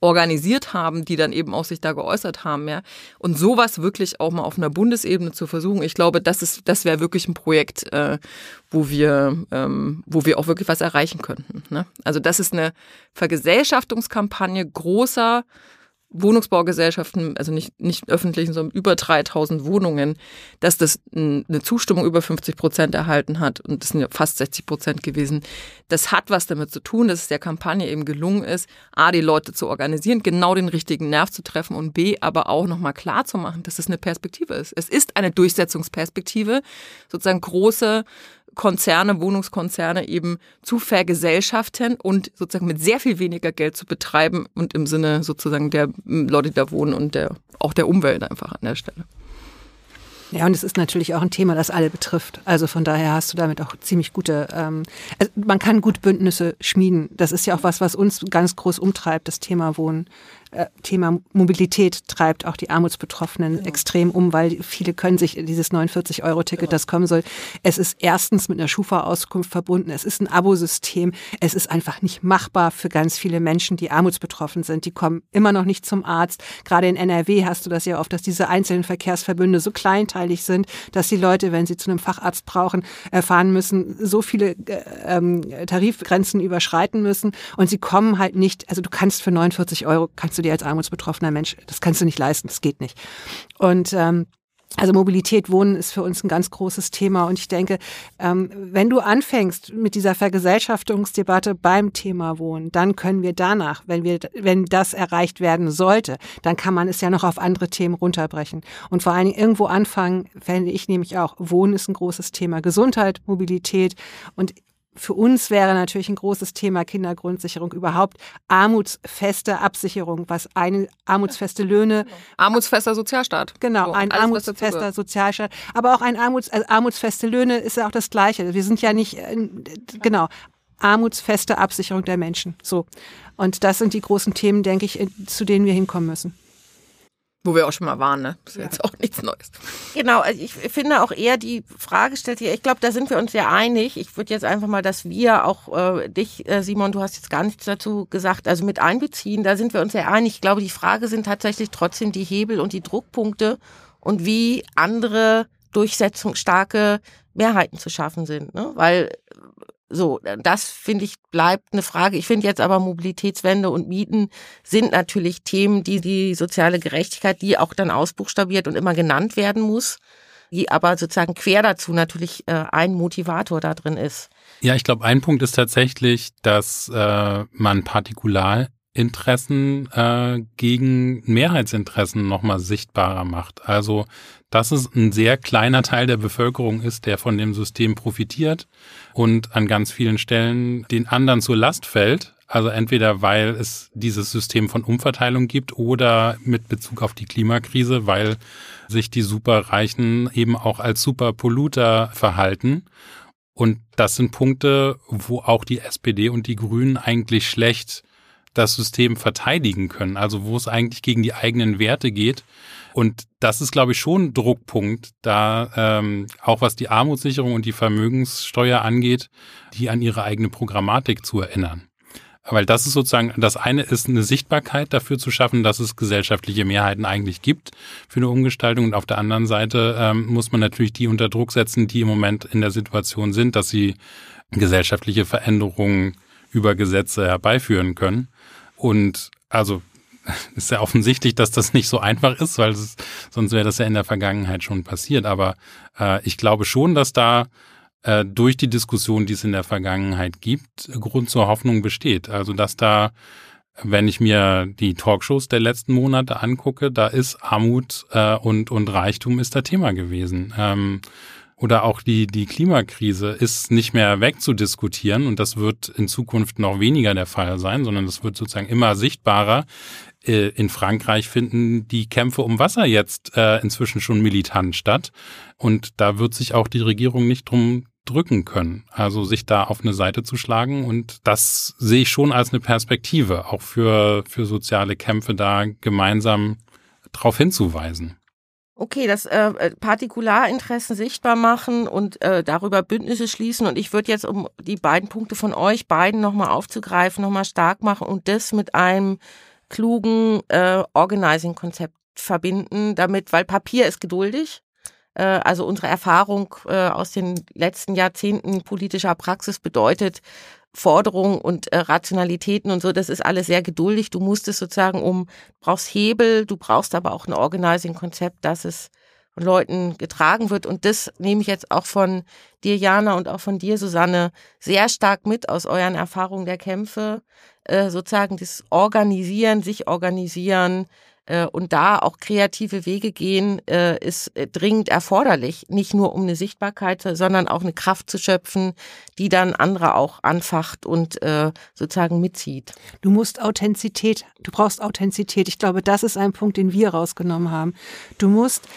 Speaker 1: organisiert haben, die dann eben auch sich da geäußert haben, ja. Und sowas wirklich auch mal auf einer Bundesebene zu versuchen, ich glaube, das ist, das wäre wirklich ein Projekt, äh, wo wir, ähm, wo wir auch wirklich was erreichen könnten. Ne? Also das ist eine Vergesellschaftungskampagne großer Wohnungsbaugesellschaften, also nicht, nicht öffentlichen, sondern über 3000 Wohnungen, dass das eine Zustimmung über 50 Prozent erhalten hat und das sind ja fast 60 Prozent gewesen. Das hat was damit zu tun, dass es der Kampagne eben gelungen ist, A, die Leute zu organisieren, genau den richtigen Nerv zu treffen und B, aber auch nochmal klar zu machen, dass es eine Perspektive ist. Es ist eine Durchsetzungsperspektive, sozusagen große Konzerne, Wohnungskonzerne eben zu vergesellschaften und sozusagen mit sehr viel weniger Geld zu betreiben und im Sinne sozusagen der Leute, die da wohnen und der, auch der Umwelt einfach an der Stelle.
Speaker 2: Ja, und es ist natürlich auch ein Thema, das alle betrifft. Also von daher hast du damit auch ziemlich gute, ähm, also man kann gut Bündnisse schmieden. Das ist ja auch was, was uns ganz groß umtreibt, das Thema Wohnen. Äh, Thema Mobilität treibt auch die Armutsbetroffenen genau. extrem um, weil viele können sich dieses 49-Euro-Ticket, genau. das kommen soll. Es ist erstens mit einer Schufa-Auskunft verbunden. Es ist ein Abosystem. Es ist einfach nicht machbar für ganz viele Menschen, die armutsbetroffen sind. Die kommen immer noch nicht zum Arzt. Gerade in NRW hast du das ja oft, dass diese einzelnen Verkehrsverbünde so kleinteilig sind, dass die Leute, wenn sie zu einem Facharzt brauchen, erfahren müssen, so viele äh, ähm, Tarifgrenzen überschreiten müssen und sie kommen halt nicht, also du kannst für 49 Euro, kannst du dir als armutsbetroffener Mensch, das kannst du nicht leisten, das geht nicht. Und ähm, also Mobilität, Wohnen ist für uns ein ganz großes Thema. Und ich denke, ähm, wenn du anfängst mit dieser Vergesellschaftungsdebatte beim Thema Wohnen, dann können wir danach, wenn wir, wenn das erreicht werden sollte, dann kann man es ja noch auf andere Themen runterbrechen. Und vor allen Dingen irgendwo anfangen, fände ich nämlich auch, Wohnen ist ein großes Thema. Gesundheit, Mobilität. Und für uns wäre natürlich ein großes Thema Kindergrundsicherung überhaupt armutsfeste Absicherung, was eine armutsfeste Löhne.
Speaker 1: Armutsfester Sozialstaat.
Speaker 2: Genau, so, ein alles, armutsfester Sozialstaat. Aber auch ein Armuts, also armutsfeste Löhne ist ja auch das Gleiche. Wir sind ja nicht, äh, genau, armutsfeste Absicherung der Menschen. So. Und das sind die großen Themen, denke ich, zu denen wir hinkommen müssen.
Speaker 1: Wo wir auch schon mal waren, ne? Das ist ja. jetzt auch nichts Neues.
Speaker 5: Genau, also ich finde auch eher die Frage stellt sich, ich glaube, da sind wir uns sehr einig. Ich würde jetzt einfach mal, dass wir auch äh, dich, äh, Simon, du hast jetzt gar nichts dazu gesagt, also mit einbeziehen, da sind wir uns sehr einig. Ich glaube, die Frage sind tatsächlich trotzdem die Hebel und die Druckpunkte und wie andere durchsetzungsstarke Mehrheiten zu schaffen sind. Ne? Weil so, das finde ich bleibt eine Frage. Ich finde jetzt aber Mobilitätswende und Mieten sind natürlich Themen, die die soziale Gerechtigkeit, die auch dann ausbuchstabiert und immer genannt werden muss, die aber sozusagen quer dazu natürlich äh, ein Motivator da drin ist.
Speaker 3: Ja, ich glaube, ein Punkt ist tatsächlich, dass äh, man Partikularinteressen äh, gegen Mehrheitsinteressen nochmal sichtbarer macht. Also, dass es ein sehr kleiner Teil der Bevölkerung ist, der von dem System profitiert und an ganz vielen Stellen den anderen zur Last fällt. Also entweder weil es dieses System von Umverteilung gibt oder mit Bezug auf die Klimakrise, weil sich die Superreichen eben auch als Superpolluter verhalten. Und das sind Punkte, wo auch die SPD und die Grünen eigentlich schlecht das System verteidigen können. Also wo es eigentlich gegen die eigenen Werte geht und das ist, glaube ich, schon ein Druckpunkt, da ähm, auch was die Armutssicherung und die Vermögenssteuer angeht, die an ihre eigene Programmatik zu erinnern. Weil das ist sozusagen, das eine ist eine Sichtbarkeit dafür zu schaffen, dass es gesellschaftliche Mehrheiten eigentlich gibt für eine Umgestaltung. Und auf der anderen Seite ähm, muss man natürlich die unter Druck setzen, die im Moment in der Situation sind, dass sie gesellschaftliche Veränderungen über Gesetze herbeiführen können. Und also ist ja offensichtlich, dass das nicht so einfach ist, weil es, sonst wäre das ja in der Vergangenheit schon passiert. Aber äh, ich glaube schon, dass da äh, durch die Diskussion, die es in der Vergangenheit gibt, Grund zur Hoffnung besteht. Also dass da, wenn ich mir die Talkshows der letzten Monate angucke, da ist Armut äh, und, und Reichtum ist da Thema gewesen. Ähm, oder auch die, die Klimakrise ist nicht mehr wegzudiskutieren und das wird in Zukunft noch weniger der Fall sein, sondern das wird sozusagen immer sichtbarer. Äh, in Frankreich finden die Kämpfe um Wasser jetzt äh, inzwischen schon militant statt und da wird sich auch die Regierung nicht drum drücken können, also sich da auf eine Seite zu schlagen und das sehe ich schon als eine Perspektive, auch für, für soziale Kämpfe da gemeinsam darauf hinzuweisen.
Speaker 5: Okay, das äh, äh, Partikularinteressen sichtbar machen und äh, darüber Bündnisse schließen. Und ich würde jetzt, um die beiden Punkte von euch beiden nochmal aufzugreifen, nochmal stark machen und das mit einem klugen äh, Organizing-Konzept verbinden, damit, weil Papier ist geduldig. Äh, also unsere Erfahrung äh, aus den letzten Jahrzehnten politischer Praxis bedeutet, Forderungen und äh, Rationalitäten und so, das ist alles sehr geduldig. Du musst es sozusagen um, brauchst Hebel, du brauchst aber auch ein Organizing-Konzept, dass es von Leuten getragen wird. Und das nehme ich jetzt auch von dir, Jana, und auch von dir, Susanne, sehr stark mit aus euren Erfahrungen der Kämpfe. Äh, sozusagen das Organisieren, sich organisieren, und da auch kreative Wege gehen, äh, ist äh, dringend erforderlich. Nicht nur um eine Sichtbarkeit, sondern auch eine Kraft zu schöpfen, die dann andere auch anfacht und sozusagen mitzieht.
Speaker 2: Du musst Authentizität, du brauchst Authentizität. Ich glaube, das ist ein Punkt, den wir rausgenommen haben. Du musst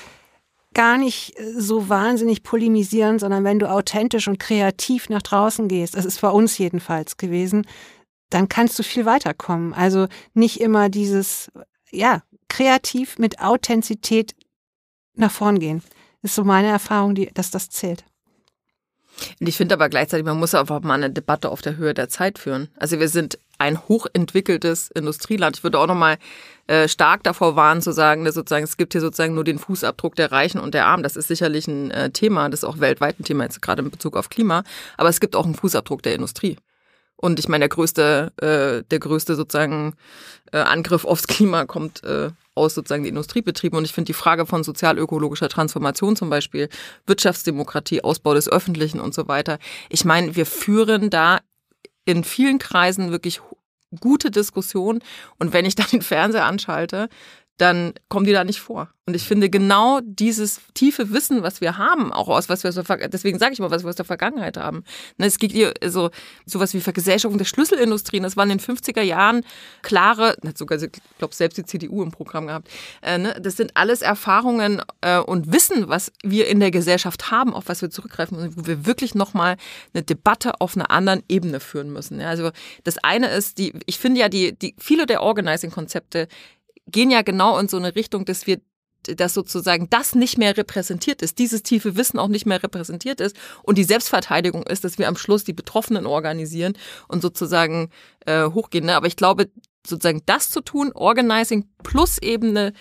Speaker 2: gar nicht so wahnsinnig polemisieren, sondern wenn du authentisch und kreativ nach draußen gehst, das ist bei uns jedenfalls gewesen, dann kannst du viel weiterkommen. Also nicht immer dieses, ja, kreativ mit Authentizität nach vorn gehen. Das ist so meine Erfahrung, die, dass das zählt.
Speaker 1: Und ich finde aber gleichzeitig, man muss einfach mal eine Debatte auf der Höhe der Zeit führen. Also wir sind ein hochentwickeltes Industrieland. Ich würde auch nochmal äh, stark davor warnen zu sagen, dass sozusagen es gibt hier sozusagen nur den Fußabdruck der Reichen und der Armen. Das ist sicherlich ein äh, Thema, das ist auch weltweit ein Thema jetzt gerade in Bezug auf Klima. Aber es gibt auch einen Fußabdruck der Industrie. Und ich meine, der größte, äh, der größte sozusagen äh, Angriff aufs Klima kommt äh, aus sozusagen den Industriebetrieben. Und ich finde die Frage von sozial-ökologischer Transformation zum Beispiel, Wirtschaftsdemokratie, Ausbau des Öffentlichen und so weiter. Ich meine, wir führen da in vielen Kreisen wirklich gute Diskussionen. Und wenn ich dann den Fernseher anschalte, dann kommen die da nicht vor. Und ich finde genau dieses tiefe Wissen, was wir haben, auch aus was wir so, deswegen sage ich mal, was wir aus der Vergangenheit haben. Ne, es geht hier so sowas wie Vergesellschaftung der Schlüsselindustrien. Das waren in den 50er Jahren klare, sogar, ich glaube, selbst die CDU im Programm gehabt. Äh, ne, das sind alles Erfahrungen äh, und Wissen, was wir in der Gesellschaft haben, auf was wir zurückgreifen müssen, wo wir wirklich nochmal eine Debatte auf einer anderen Ebene führen müssen. Also das eine ist, die, ich finde ja, die, die viele der Organizing-Konzepte gehen ja genau in so eine Richtung, dass wir dass sozusagen das nicht mehr repräsentiert ist, dieses tiefe Wissen auch nicht mehr repräsentiert ist und die Selbstverteidigung ist, dass wir am Schluss die Betroffenen organisieren und sozusagen äh, hochgehen. Ne? Aber ich glaube, sozusagen das zu tun, Organizing plus Ebene eine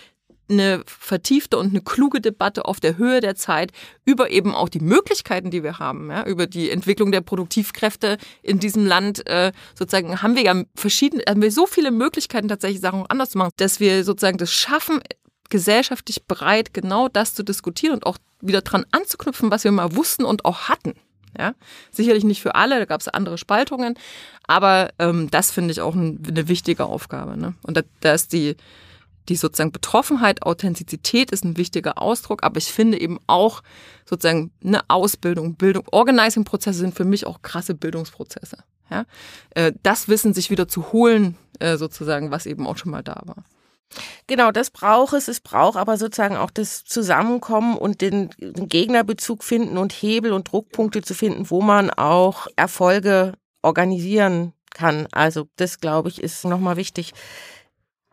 Speaker 1: vertiefte und eine kluge Debatte auf der Höhe der Zeit über eben auch die Möglichkeiten, die wir haben, ja, über die Entwicklung der Produktivkräfte in diesem Land. Äh, sozusagen haben wir ja verschiedene, haben wir so viele Möglichkeiten, tatsächlich Sachen anders zu machen, dass wir sozusagen das schaffen, gesellschaftlich bereit, genau das zu diskutieren und auch wieder dran anzuknüpfen, was wir mal wussten und auch hatten. Ja, sicherlich nicht für alle, da gab es andere Spaltungen, aber ähm, das finde ich auch ein, eine wichtige Aufgabe. Ne? Und da, da ist die die sozusagen Betroffenheit, Authentizität ist ein wichtiger Ausdruck, aber ich finde eben auch sozusagen eine Ausbildung, Bildung, Organizing-Prozesse sind für mich auch krasse Bildungsprozesse. Ja? Äh, das Wissen sich wieder zu holen, äh, sozusagen, was eben auch schon mal da war.
Speaker 5: Genau, das braucht es. Es braucht aber sozusagen auch das Zusammenkommen und den, den Gegnerbezug finden und Hebel und Druckpunkte zu finden, wo man auch Erfolge organisieren kann. Also das, glaube ich, ist nochmal wichtig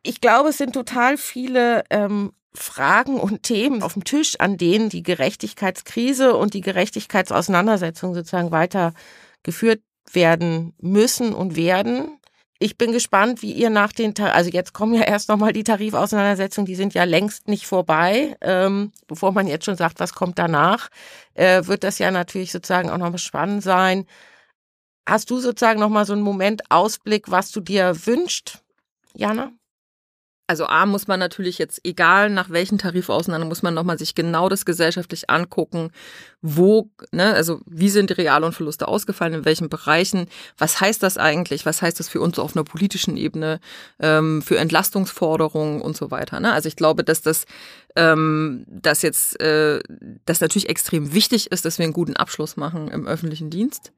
Speaker 5: ich glaube, es sind total viele ähm, Fragen und Themen auf dem Tisch, an denen die Gerechtigkeitskrise und die Gerechtigkeitsauseinandersetzung sozusagen weitergeführt werden müssen und werden. Ich bin gespannt, wie ihr nach den, Tar also jetzt kommen ja erst nochmal die Tarifauseinandersetzungen, die sind ja längst nicht vorbei. Ähm, bevor man jetzt schon sagt, was kommt danach, äh, wird das ja natürlich sozusagen auch nochmal spannend sein. Hast du sozusagen nochmal so einen Moment Ausblick, was du dir wünscht, Jana?
Speaker 1: Also A muss man natürlich jetzt, egal nach welchen Tarif auseinander, muss man nochmal sich genau das gesellschaftlich angucken, wo, ne, also wie sind die Reallohnverluste ausgefallen, in welchen Bereichen, was heißt das eigentlich, was heißt das für uns auf einer politischen Ebene, ähm, für Entlastungsforderungen und so weiter. Ne? Also ich glaube, dass das, ähm, dass jetzt, äh, das natürlich extrem wichtig ist, dass wir einen guten Abschluss machen im öffentlichen Dienst.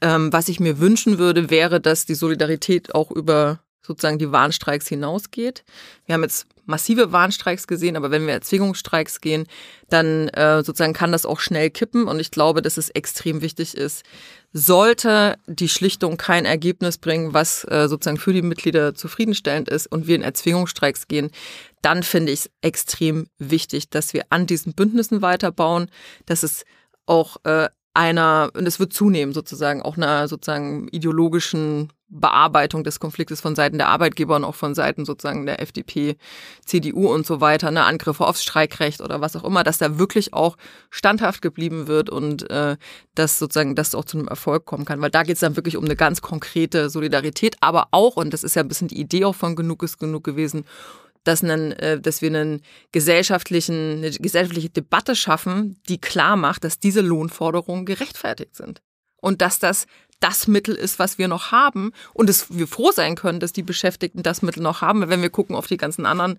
Speaker 1: Ähm, was ich mir wünschen würde, wäre, dass die Solidarität auch über sozusagen die Warnstreiks hinausgeht. Wir haben jetzt massive Warnstreiks gesehen, aber wenn wir Erzwingungsstreiks gehen, dann äh, sozusagen kann das auch schnell kippen. Und ich glaube, dass es extrem wichtig ist, sollte die Schlichtung kein Ergebnis bringen, was äh, sozusagen für die Mitglieder zufriedenstellend ist und wir in Erzwingungsstreiks gehen, dann finde ich es extrem wichtig, dass wir an diesen Bündnissen weiterbauen, dass es auch äh, einer, und es wird zunehmen sozusagen, auch einer sozusagen ideologischen Bearbeitung des Konfliktes von Seiten der Arbeitgeber und auch von Seiten sozusagen der FDP, CDU und so weiter, ne, Angriffe aufs Streikrecht oder was auch immer, dass da wirklich auch standhaft geblieben wird und äh, dass sozusagen das auch zu einem Erfolg kommen kann. Weil da geht es dann wirklich um eine ganz konkrete Solidarität, aber auch, und das ist ja ein bisschen die Idee auch von Genug ist genug gewesen, dass, einen, äh, dass wir einen gesellschaftlichen, eine gesellschaftliche Debatte schaffen, die klar macht, dass diese Lohnforderungen gerechtfertigt sind. Und dass das das Mittel ist, was wir noch haben und dass wir froh sein können, dass die Beschäftigten das Mittel noch haben. Wenn wir gucken auf die ganzen anderen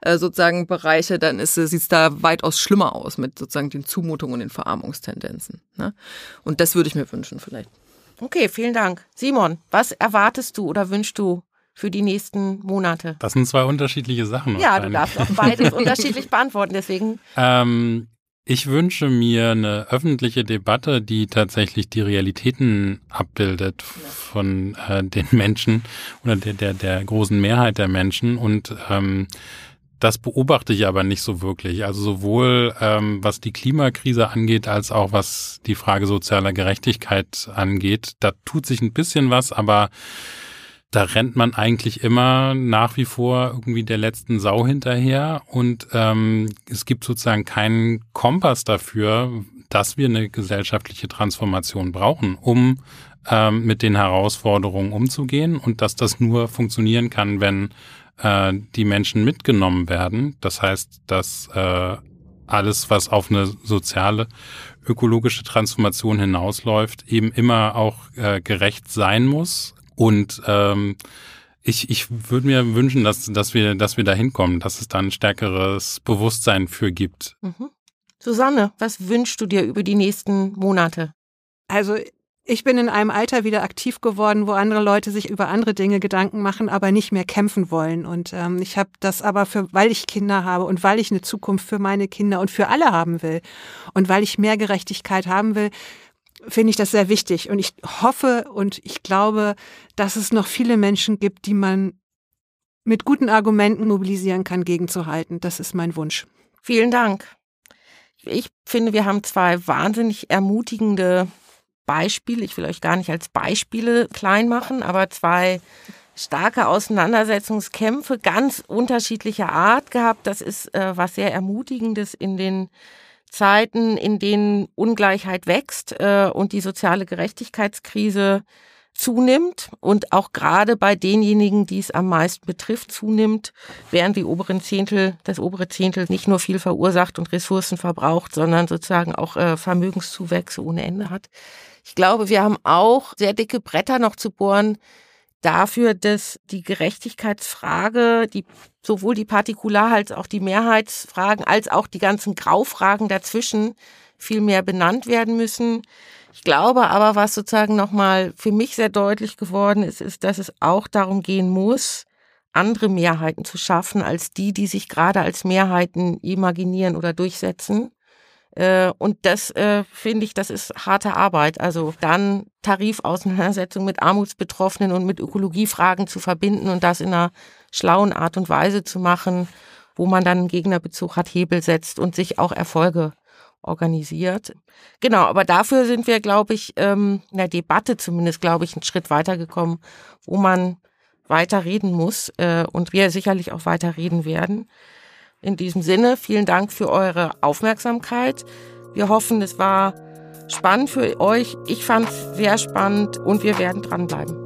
Speaker 1: äh, sozusagen Bereiche, dann ist sieht es da weitaus schlimmer aus mit sozusagen den Zumutungen und den Verarmungstendenzen. Ne? Und das würde ich mir wünschen vielleicht.
Speaker 5: Okay, vielen Dank. Simon, was erwartest du oder wünschst du für die nächsten Monate?
Speaker 3: Das sind zwei unterschiedliche Sachen.
Speaker 5: Ja, du darfst auch beides unterschiedlich beantworten, deswegen.
Speaker 3: Ähm, ich wünsche mir eine öffentliche Debatte, die tatsächlich die Realitäten abbildet von äh, den Menschen oder der, der, der großen Mehrheit der Menschen. Und ähm, das beobachte ich aber nicht so wirklich. Also sowohl ähm, was die Klimakrise angeht, als auch was die Frage sozialer Gerechtigkeit angeht. Da tut sich ein bisschen was, aber da rennt man eigentlich immer nach wie vor irgendwie der letzten Sau hinterher und ähm, es gibt sozusagen keinen Kompass dafür, dass wir eine gesellschaftliche Transformation brauchen, um ähm, mit den Herausforderungen umzugehen und dass das nur funktionieren kann, wenn äh, die Menschen mitgenommen werden. Das heißt, dass äh, alles, was auf eine soziale, ökologische Transformation hinausläuft, eben immer auch äh, gerecht sein muss, und ähm, ich, ich würde mir wünschen, dass, dass, wir, dass wir da hinkommen, dass es da ein stärkeres Bewusstsein für gibt. Mhm.
Speaker 5: Susanne, was wünschst du dir über die nächsten Monate?
Speaker 2: Also ich bin in einem Alter wieder aktiv geworden, wo andere Leute sich über andere Dinge Gedanken machen, aber nicht mehr kämpfen wollen. Und ähm, ich habe das aber für, weil ich Kinder habe und weil ich eine Zukunft für meine Kinder und für alle haben will und weil ich mehr Gerechtigkeit haben will, finde ich das sehr wichtig. Und ich hoffe und ich glaube, dass es noch viele Menschen gibt, die man mit guten Argumenten mobilisieren kann, gegenzuhalten. Das ist mein Wunsch.
Speaker 5: Vielen Dank. Ich finde, wir haben zwei wahnsinnig ermutigende Beispiele. Ich will euch gar nicht als Beispiele klein machen, aber zwei starke Auseinandersetzungskämpfe ganz unterschiedlicher Art gehabt. Das ist äh, was sehr Ermutigendes in den Zeiten, in denen Ungleichheit wächst äh, und die soziale Gerechtigkeitskrise zunimmt und auch gerade bei denjenigen, die es am meisten betrifft, zunimmt, während die oberen Zehntel, das obere Zehntel nicht nur viel verursacht und Ressourcen verbraucht, sondern sozusagen auch äh, Vermögenszuwächse ohne Ende hat. Ich glaube, wir haben auch sehr dicke Bretter noch zu bohren, dafür, dass die Gerechtigkeitsfrage, die sowohl die Partikular- als auch die Mehrheitsfragen, als auch die ganzen Graufragen dazwischen viel mehr benannt werden müssen. Ich glaube aber, was sozusagen nochmal für mich sehr deutlich geworden ist, ist, dass es auch darum gehen muss, andere Mehrheiten zu schaffen als die, die sich gerade als Mehrheiten imaginieren oder durchsetzen. Äh, und das äh, finde ich, das ist harte Arbeit. Also dann Tarifauseinandersetzung mit Armutsbetroffenen und mit Ökologiefragen zu verbinden und das in einer schlauen Art und Weise zu machen, wo man dann einen Gegnerbezug hat, Hebel setzt und sich auch Erfolge organisiert. Genau, aber dafür sind wir, glaube ich, ähm, in der Debatte zumindest, glaube ich, einen Schritt weitergekommen, wo man weiter reden muss äh, und wir sicherlich auch weiter reden werden. In diesem Sinne, vielen Dank für eure Aufmerksamkeit. Wir hoffen, es war spannend für euch. Ich fand es sehr spannend und wir werden dranbleiben.